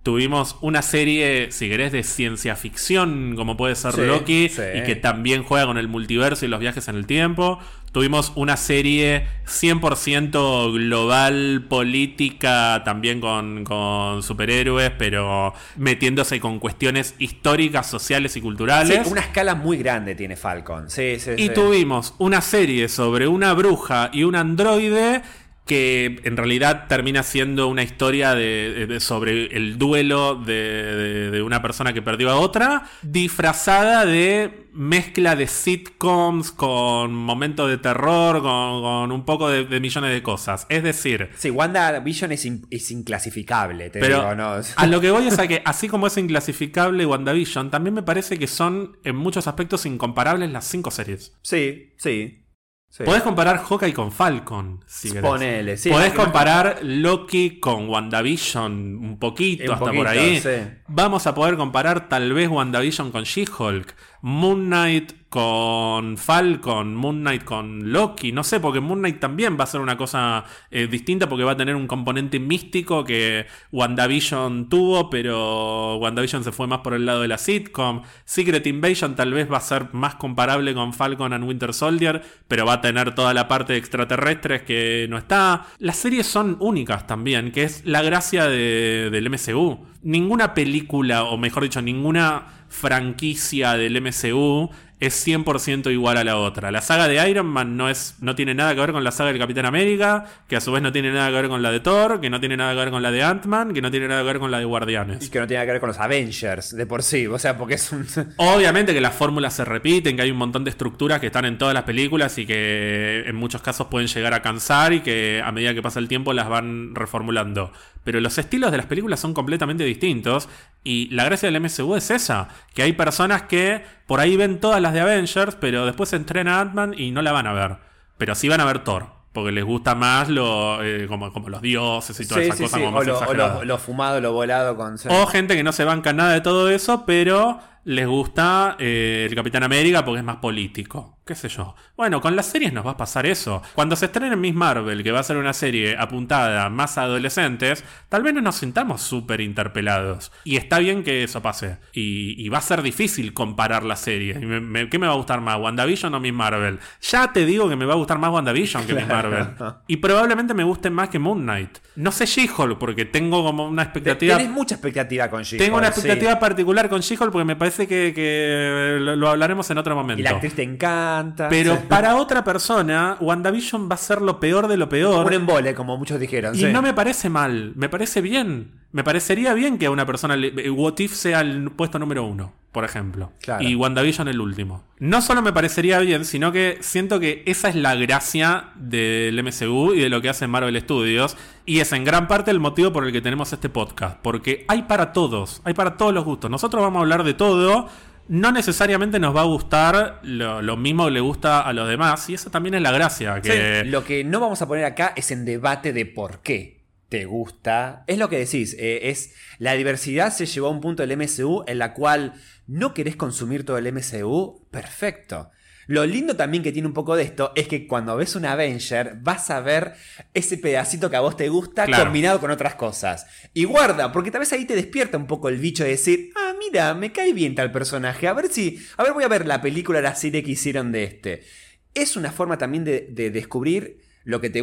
Tuvimos una serie, si querés, de ciencia ficción, como puede ser Sí, Loki, sí. y que también juega con el multiverso y los viajes en el tiempo. Tuvimos una serie 100% global, política, también con, con superhéroes, pero metiéndose con cuestiones históricas, sociales y Sí, culturales. una escala muy grande tiene Falcon. Sí, sí, Y sí. tuvimos una serie sobre una bruja y un androide que en realidad termina siendo una historia de, de- sobre el duelo de, una persona que perdió a otra, disfrazada de mezcla de sitcoms con momentos de terror, con, con un poco de, de millones de cosas. Es decir, Sí, WandaVision es, in- es inclasificable, te pero digo, ¿no? a lo que voy es a que, así como es inclasificable WandaVision, también me parece que son en muchos aspectos incomparables las cinco series. Sí, sí. Sí. Podés comparar Hawkeye con Falcon, si. Ponele, sí. Podés comparar Loki con WandaVision un poquito, Un hasta poquito, por ahí. sí. Vamos a poder comparar tal vez WandaVision con She-Hulk, Moon Knight con Falcon, Moon Knight con Loki, no sé, porque Moon Knight también va a ser una cosa eh, distinta porque va a tener un componente místico que WandaVision tuvo, pero WandaVision se fue más por el lado de la sitcom. Secret Invasion tal vez va a ser más comparable con Falcon and Winter Soldier, pero va a tener toda la parte de extraterrestres que no está. Las series son únicas también, que es la gracia de- del MCU. Ninguna película, o mejor dicho, ninguna franquicia del MCU es 100% igual a la otra. La saga de Iron Man no, es, no tiene nada que ver con la saga del Capitán América, que a su vez no tiene nada que ver con la de Thor, que no tiene nada que ver con la de Ant-Man, que no tiene nada que ver con la de Y Guardianes. que no tiene que ver con los Avengers de por sí, o sea, porque es un... Obviamente que las fórmulas se repiten, que hay un montón de estructuras que están en todas las películas y que en muchos casos pueden llegar a cansar y que a medida que pasa el tiempo las van reformulando. Pero los estilos de las películas son completamente distintos y la gracia del MCU es esa, que hay personas que por ahí ven todas las de Avengers, pero después se entrena Ant-Man y no la van a ver. Pero sí van a ver Thor, porque les gusta más lo, eh, como, como los dioses y toda Sí, esa sí, cosa sí. como O más lo, o lo- lo fumado, lo volado con... O gente que no se banca nada de todo eso, pero les gusta eh, el Capitán América porque es más político. ¿Qué sé yo? Bueno, con las series nos va a pasar eso. Cuando se estrene Miss Marvel, que va a ser una serie apuntada más a adolescentes, tal vez no nos sintamos súper interpelados. Y está bien que eso pase. Y, y va a ser difícil comparar las series. Me- me- ¿Qué me va a gustar más? ¿WandaVision o Miss Marvel? Ya te digo que me va a gustar más WandaVision que Miss Marvel. Y probablemente me guste más que Moon Knight. No sé She-Hulk porque tengo como una expectativa. Tenés mucha expectativa con She-Hulk, Tengo una sí. expectativa particular con She-Hulk porque me parece que, que lo, lo hablaremos en otro momento. Y la actriz te encanta. Pero Sí. para otra persona, WandaVision va a ser lo peor de lo peor. Un embole, como muchos dijeron. y sí. no me parece mal, me parece bien. Me parecería bien que a una persona le, eh, What If sea el puesto número uno, por ejemplo. Claro. Y WandaVision el último. No solo me parecería bien, sino que siento que esa es la gracia del MCU y de lo que hace Marvel Studios. Y es en gran parte el motivo por el que tenemos este podcast. Porque hay para todos, hay para todos los gustos. Nosotros vamos a hablar de todo. No necesariamente nos va a gustar lo, lo mismo que le gusta a los demás. Y esa también es la gracia. Que... Sí, Lo que no vamos a poner acá es en debate de por qué te gusta. Es lo que decís, eh, es la diversidad se llevó a un punto del MCU en la cual no querés consumir todo el MCU, perfecto. Lo lindo también que tiene un poco de esto es que cuando ves un Avenger vas a ver ese pedacito que a vos te gusta Claro. combinado con otras cosas. Y guarda, porque tal vez ahí te despierta un poco el bicho de decir, ah, mira, me cae bien tal personaje, a ver si, a ver voy a ver la película, la serie que hicieron de este. Es una forma también de, de descubrir lo que te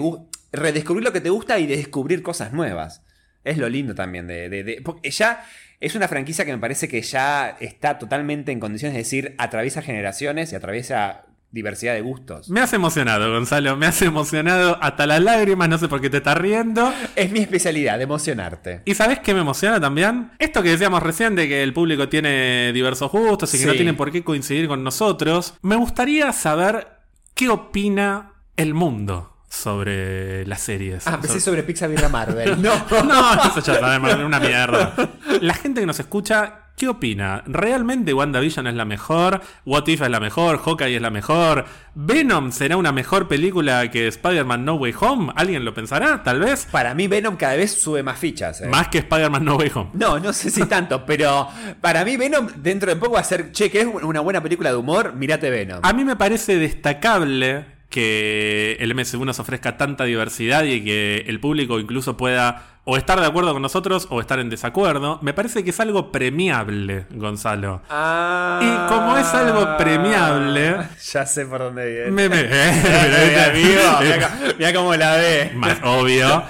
redescubrir lo que te gusta y de descubrir cosas nuevas. Es lo lindo también de, de- de- porque ya es una franquicia que me parece que ya está totalmente en condiciones de decir atraviesa generaciones y atraviesa diversidad de gustos. Me has emocionado, Gonzalo. Me has emocionado hasta las lágrimas. No sé por qué te estás riendo. Es mi especialidad, de emocionarte. ¿Y sabes qué me emociona también? Esto que decíamos recién de que el público tiene diversos gustos y que Sí. no tienen por qué coincidir con nosotros. Me gustaría saber qué opina el mundo sobre las series. Ah, empecé Sobre- sobre Pixar y la Marvel. No. No, eso ya sabemos, es una mierda. La gente que nos escucha, ¿qué opina? ¿Realmente WandaVision es la mejor? ¿What If es la mejor? ¿Hawkeye es la mejor? ¿Venom será una mejor película que Spider-Man No Way Home? ¿Alguien lo pensará? Tal vez. Para mí Venom cada vez sube más fichas. eh. Más que Spider-Man No Way Home. No, no sé si tanto, pero para mí Venom dentro de poco va a ser, che, que es una buena película de humor, mirate Venom. A mí me parece destacable que el MCU nos ofrezca tanta diversidad y que el público incluso pueda o estar de acuerdo con nosotros o estar en desacuerdo. Me parece que es algo premiable, Gonzalo. Ah. Y como es algo premiable- Ya sé por dónde viene. Me, me- mira cómo la ve. Más obvio.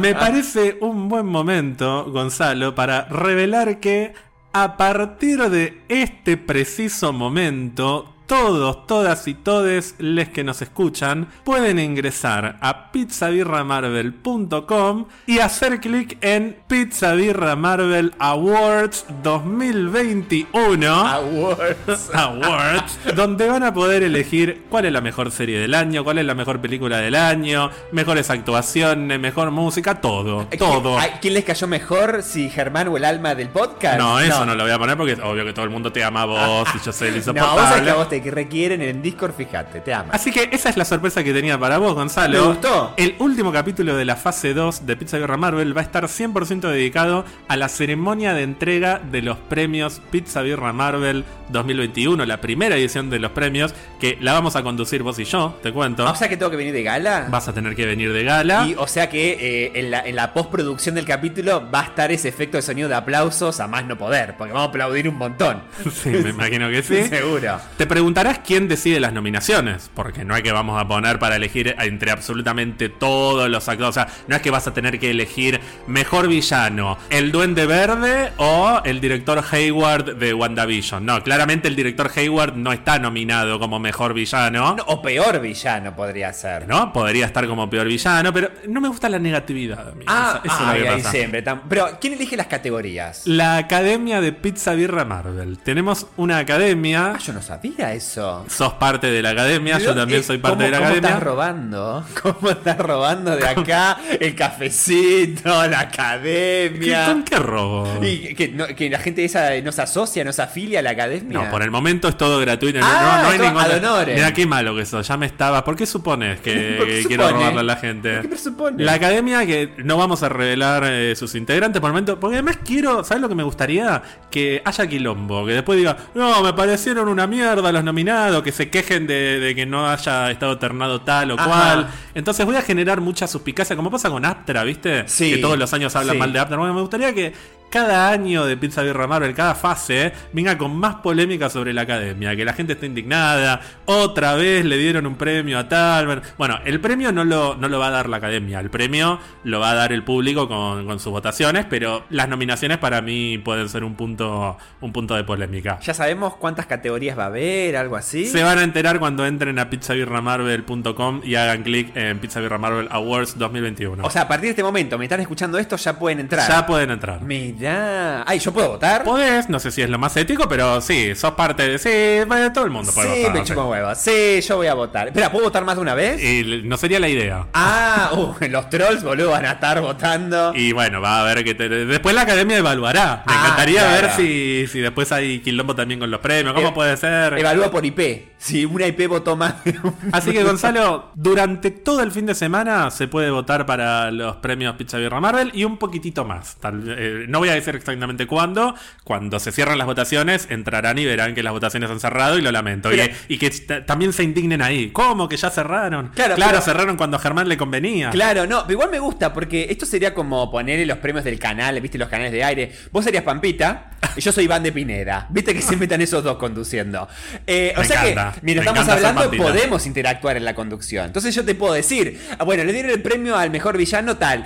Me parece un buen momento, Gonzalo, para revelar que a partir de este preciso momento, todos, todas y todes les que nos escuchan pueden ingresar a pizzabirramarvel.com y hacer clic en Pizza Birra Marvel Awards 2021. Awards. Awards, donde van a poder elegir cuál es la mejor serie del año, cuál es la mejor película del año, mejores actuaciones, mejor música, todo, todo. ¿A ¿Quién les cayó mejor? ¿Si Germán o el alma del podcast? No, eso no. lo voy a poner porque es obvio que todo el mundo te ama a vos y yo soy el No, insoportable. vos sabés que a vos te que requieren en Discord, fíjate, te ama. Así que esa es la sorpresa que tenía para vos, Gonzalo. Me gustó. El último capítulo de la fase 2 de Pizza Birra Marvel va a estar 100% dedicado a la ceremonia de entrega de los premios Pizza Birra Marvel 2021, la primera edición de los premios, que la vamos a conducir vos y yo, te cuento. O sea que tengo que venir de gala. Vas a tener que venir de gala. Y, o sea que eh, en, la, en la postproducción del capítulo va a estar ese efecto de sonido de aplausos a más no poder, porque vamos a aplaudir un montón. Sí, me imagino que sí. Seguro. Te preguntarás quién decide las nominaciones, porque no es que vamos a poner para elegir entre absolutamente todos los actores. O sea, no es que vas a tener que elegir mejor villano, el Duende Verde o el director Hayward de WandaVision. No, claramente el director Hayward no está nominado como mejor villano. No, o peor villano podría ser. ¿No? Podría estar como peor villano, pero no me gusta la negatividad a mí. Ah, Eso- eso es lo que ahí pasa. siempre. Pero, ¿quién elige las categorías? La Academia de Pizza Birra Marvel. Tenemos una academia. Ah, yo no sabía eso. Sos parte de la academia, yo también eh, soy parte ¿cómo- de la ¿Cómo academia. estás robando? ¿Cómo estás robando de acá el cafecito, la ¿Qué- academia? ¿Con qué robo? Y que, no- que la gente esa no se asocia, no se afilia a la academia. No, por el momento es todo gratuito. no- Ah, no, no hay honorem. Mira qué malo que eso. Ya me estaba. ¿Por qué supones que ¿Por qué quiero supone? robarle a la gente? ¿Por qué presupone? La academia que no vamos a revelar eh, sus integrantes por el momento. Porque además quiero. ¿Sabes lo que me gustaría? Que haya quilombo. Que después diga, no, me parecieron una mierda los nominados. Que se quejen de, de que no haya estado ternado tal o Ajá. cual. Entonces voy a generar mucha suspicacia. Como pasa con Aptra, ¿viste? Sí. Que todos los años hablan Sí. mal de Aptra. Bueno, me gustaría que cada año de Pizza Birra Marvel, cada fase, venga con más polémica sobre la academia, que la gente esté indignada, otra vez le dieron un premio a tal. Bueno, el premio no lo, no lo va a dar la academia, el premio lo va a dar el público con, con sus votaciones, pero las nominaciones para mí pueden ser un punto, un punto de polémica. ¿Ya sabemos cuántas categorías va a haber? ¿Algo así? Se van a enterar cuando entren a pizzabirramarvel.com y hagan clic en Pizza Birra Marvel Awards 2021. O sea, a partir de este momento, me están escuchando esto, ya pueden entrar. ya pueden entrar. Mirá. Ay, ¿yo puedo votar? Podés, no sé si es lo más ético, pero sí, sos parte de. Sí, bueno, todo el mundo puede Sí, votar. me chupa huevos. Sí, yo voy a votar. Espera, ¿puedo votar más de una vez? Y no sería la idea. Ah, uh, los trolls, boludo, van a estar votando. Y bueno, va a ver que te- después la academia evaluará. Me Ah, encantaría claro. ver si, si después hay quilombo también con los premios. ¿Cómo Eh, puede ser? Evalúa por IP. Si una IP votó más Así que Gonzalo, durante todo el fin de semana se puede votar para los premios Pizza Birra Marvel y un poquitito más. Tal- eh, no voy a decir exactamente cuándo. Cuando se cierran las votaciones, entrarán y verán que las votaciones han cerrado y lo lamento. Pero- y, y que también se indignen ahí. ¿Cómo que ya cerraron? Claro, pero- cerraron cuando a Germán le convenía. Claro, no, pero igual me gusta porque esto sería como ponerle los premios del canal, viste, los canales de aire. Vos serías Pampita y yo soy Iván de Pineda. Viste que siempre están esos dos conduciendo. Eh, o sea encanta, que, mientras estamos hablando, podemos interactuar en la conducción. Entonces yo te puedo decir, ah, bueno, le dieron el premio al mejor villano tal.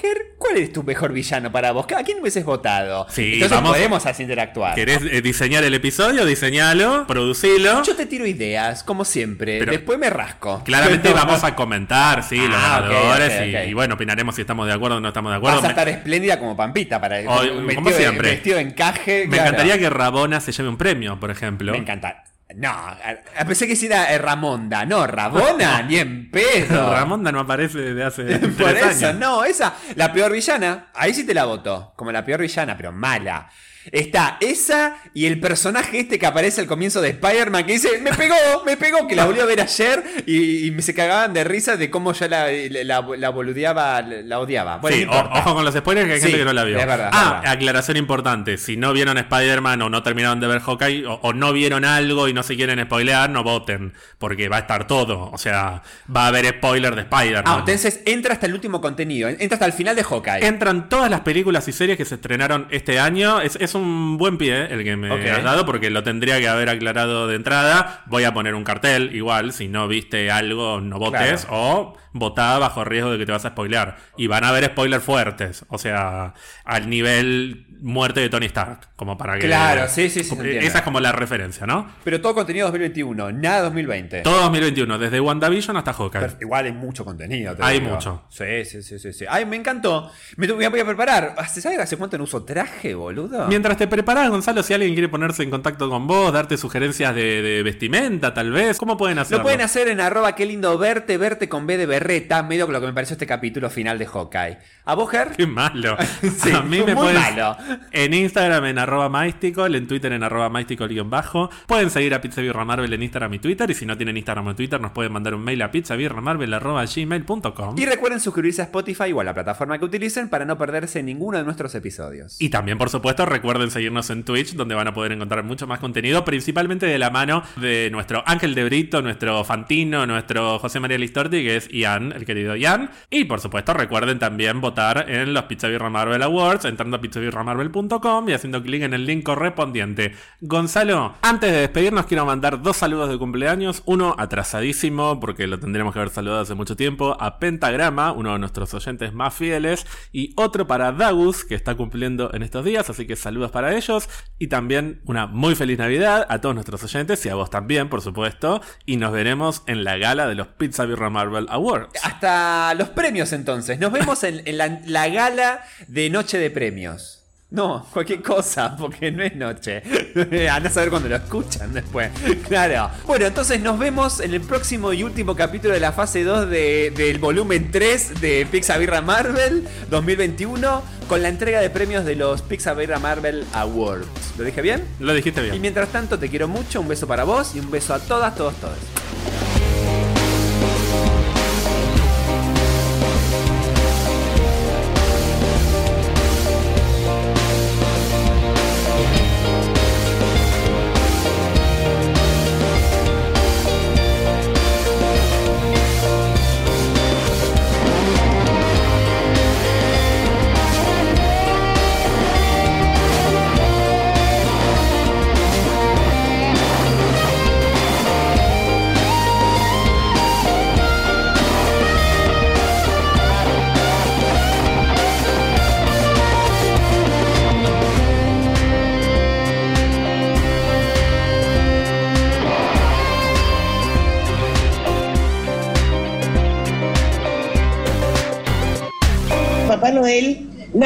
Ger, ¿cuál es tu mejor villano para vos? ¿A quién hubieses votado? Sí, Entonces vamos- podemos así interactuar. ¿Querés eh, diseñar el episodio? Diseñalo, producilo. Yo te tiro ideas, como siempre. Pero- Después me rasco. Claramente Pero- vamos a comentar, sí, los Ah, ganadores y, bueno, opinaremos si estamos de acuerdo o no estamos de acuerdo. Vas a Me- estar espléndida como Pampita para Hoy, como vestido, de, siempre. vestido de encaje. Me claro. encantaría que Rabona se lleve un premio, por ejemplo. Me encanta. No, a- pensé que sí era eh, Ramonda. No, Rabona, ni en pedo. Ramonda no aparece desde hace Por tres eso, años. no, esa, la peor villana, ahí sí te la voto, como la peor villana, pero mala. Está esa y el personaje este que aparece al comienzo de Spider-Man que dice, me pegó, me pegó, que la volví a ver ayer y, y me se cagaban de risa de cómo yo la, la, la boludeaba, la odiaba. Bueno, sí, o- ojo con los spoilers que hay Sí, gente que no la vio. es verdad, ah, aclaración importante. Si no vieron Spider-Man o no terminaron de ver Hawkeye o, o no vieron algo y no se quieren spoilear, no voten. Porque va a estar todo. O sea, va a haber spoiler de Spider-Man. Ah, entonces entra hasta el último contenido, entra hasta el final de Hawkeye. Entran todas las películas y series que se estrenaron este año. Es, es es un buen pie el que me has dado porque lo tendría que haber aclarado de entrada. Voy a poner un cartel, igual, si no viste algo, no votes. Claro. O votá bajo riesgo de que te vas a spoilear. Y van a haber spoilers fuertes. O sea, al nivel muerte de Tony Stark. Como para que. Claro, sí, sí, sí. Esa es como la referencia, ¿no? Pero todo contenido 2021, nada 2020. Todo 2021, desde WandaVision hasta Hawkeye. Pero igual hay mucho contenido. te Hay digo. mucho. Sí, sí, sí, sí, sí. Ay, me encantó. Me voy a preparar. ¿Se sabe hace cuánto no uso traje, boludo? Mientras te preparas, Gonzalo, si alguien quiere ponerse en contacto con vos, darte sugerencias de, de vestimenta, tal vez, ¿cómo pueden hacerlo? Lo pueden hacer en arroba qué lindo verte, verte con B de berreta, medio que lo que me pareció este capítulo final de Hawkeye. ¿A vos, Ger? Qué malo. Sí, a mí me muy malo. en Instagram en arroba mystical, en Twitter en arroba mystical bajo. Pueden seguir a Pizza Birra Marvel en Instagram y Twitter. Y si no tienen Instagram o Twitter, nos pueden mandar un mail a gmail.com. Y recuerden suscribirse a Spotify o a la plataforma que utilicen para no perderse ninguno de nuestros episodios. Y también, por supuesto, recuerden seguirnos en Twitch, donde van a poder encontrar mucho más contenido, principalmente de la mano de nuestro Ángel de Brito, nuestro Fantino, nuestro José María Listorti, que es El querido Ian. Y por supuesto, recuerden también votar en los Pizza Birra Marvel Awards, entrando a pizzabirramarvel.com y haciendo clic en el link correspondiente. Gonzalo, antes de despedirnos, quiero mandar dos saludos de cumpleaños. Uno atrasadísimo, porque lo tendríamos que haber saludado hace mucho tiempo, a Pentagrama, uno de nuestros oyentes más fieles, y otro para Dagus, que está cumpliendo en estos días, así que saludos para ellos, y también una muy feliz Navidad a todos nuestros oyentes, y a vos también, por supuesto, y nos veremos en la gala de los Pizza Birra Marvel Awards. Hasta los premios entonces. Nos vemos en, en la, la gala de Noche de Premios. No, cualquier cosa, porque no es noche. Anda a saber cuando lo escuchan después. Claro. Bueno, entonces nos vemos en el próximo y último capítulo de la fase 2 de- del volumen 3 de Pixar Birra Marvel 2021 con la entrega de premios de los Pixar Birra Marvel Awards. ¿Lo dije bien? Lo dijiste Y bien. mientras tanto te quiero mucho, un beso para vos y un beso a todas, todos, todos.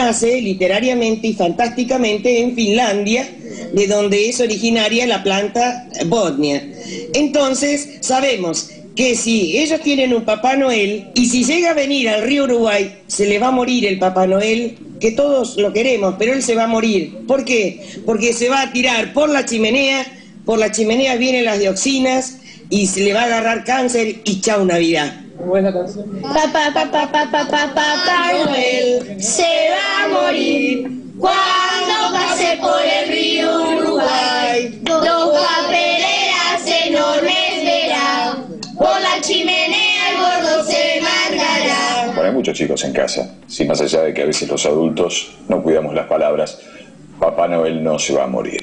Nace literariamente y fantásticamente en Finlandia, de donde es originaria la planta Bodnia. Entonces, sabemos que si ellos tienen un Papá Noel y si llega a venir al río Uruguay, se le va a morir el Papá Noel, que todos lo queremos, pero él se va a morir. ¿Por qué? Porque se va a tirar por la chimenea, por la chimenea vienen las dioxinas y se le va a agarrar cáncer y chau Navidad. Papá, papá, papá, papá, papá Noel se va a morir cuando pase por el río Uruguay. Dos papeleras enormes verá, por la chimenea el gordo se mandará. Bueno, hay muchos chicos en casa. Si más allá de que a veces los adultos no cuidamos las palabras, Papá Noel no se va a morir.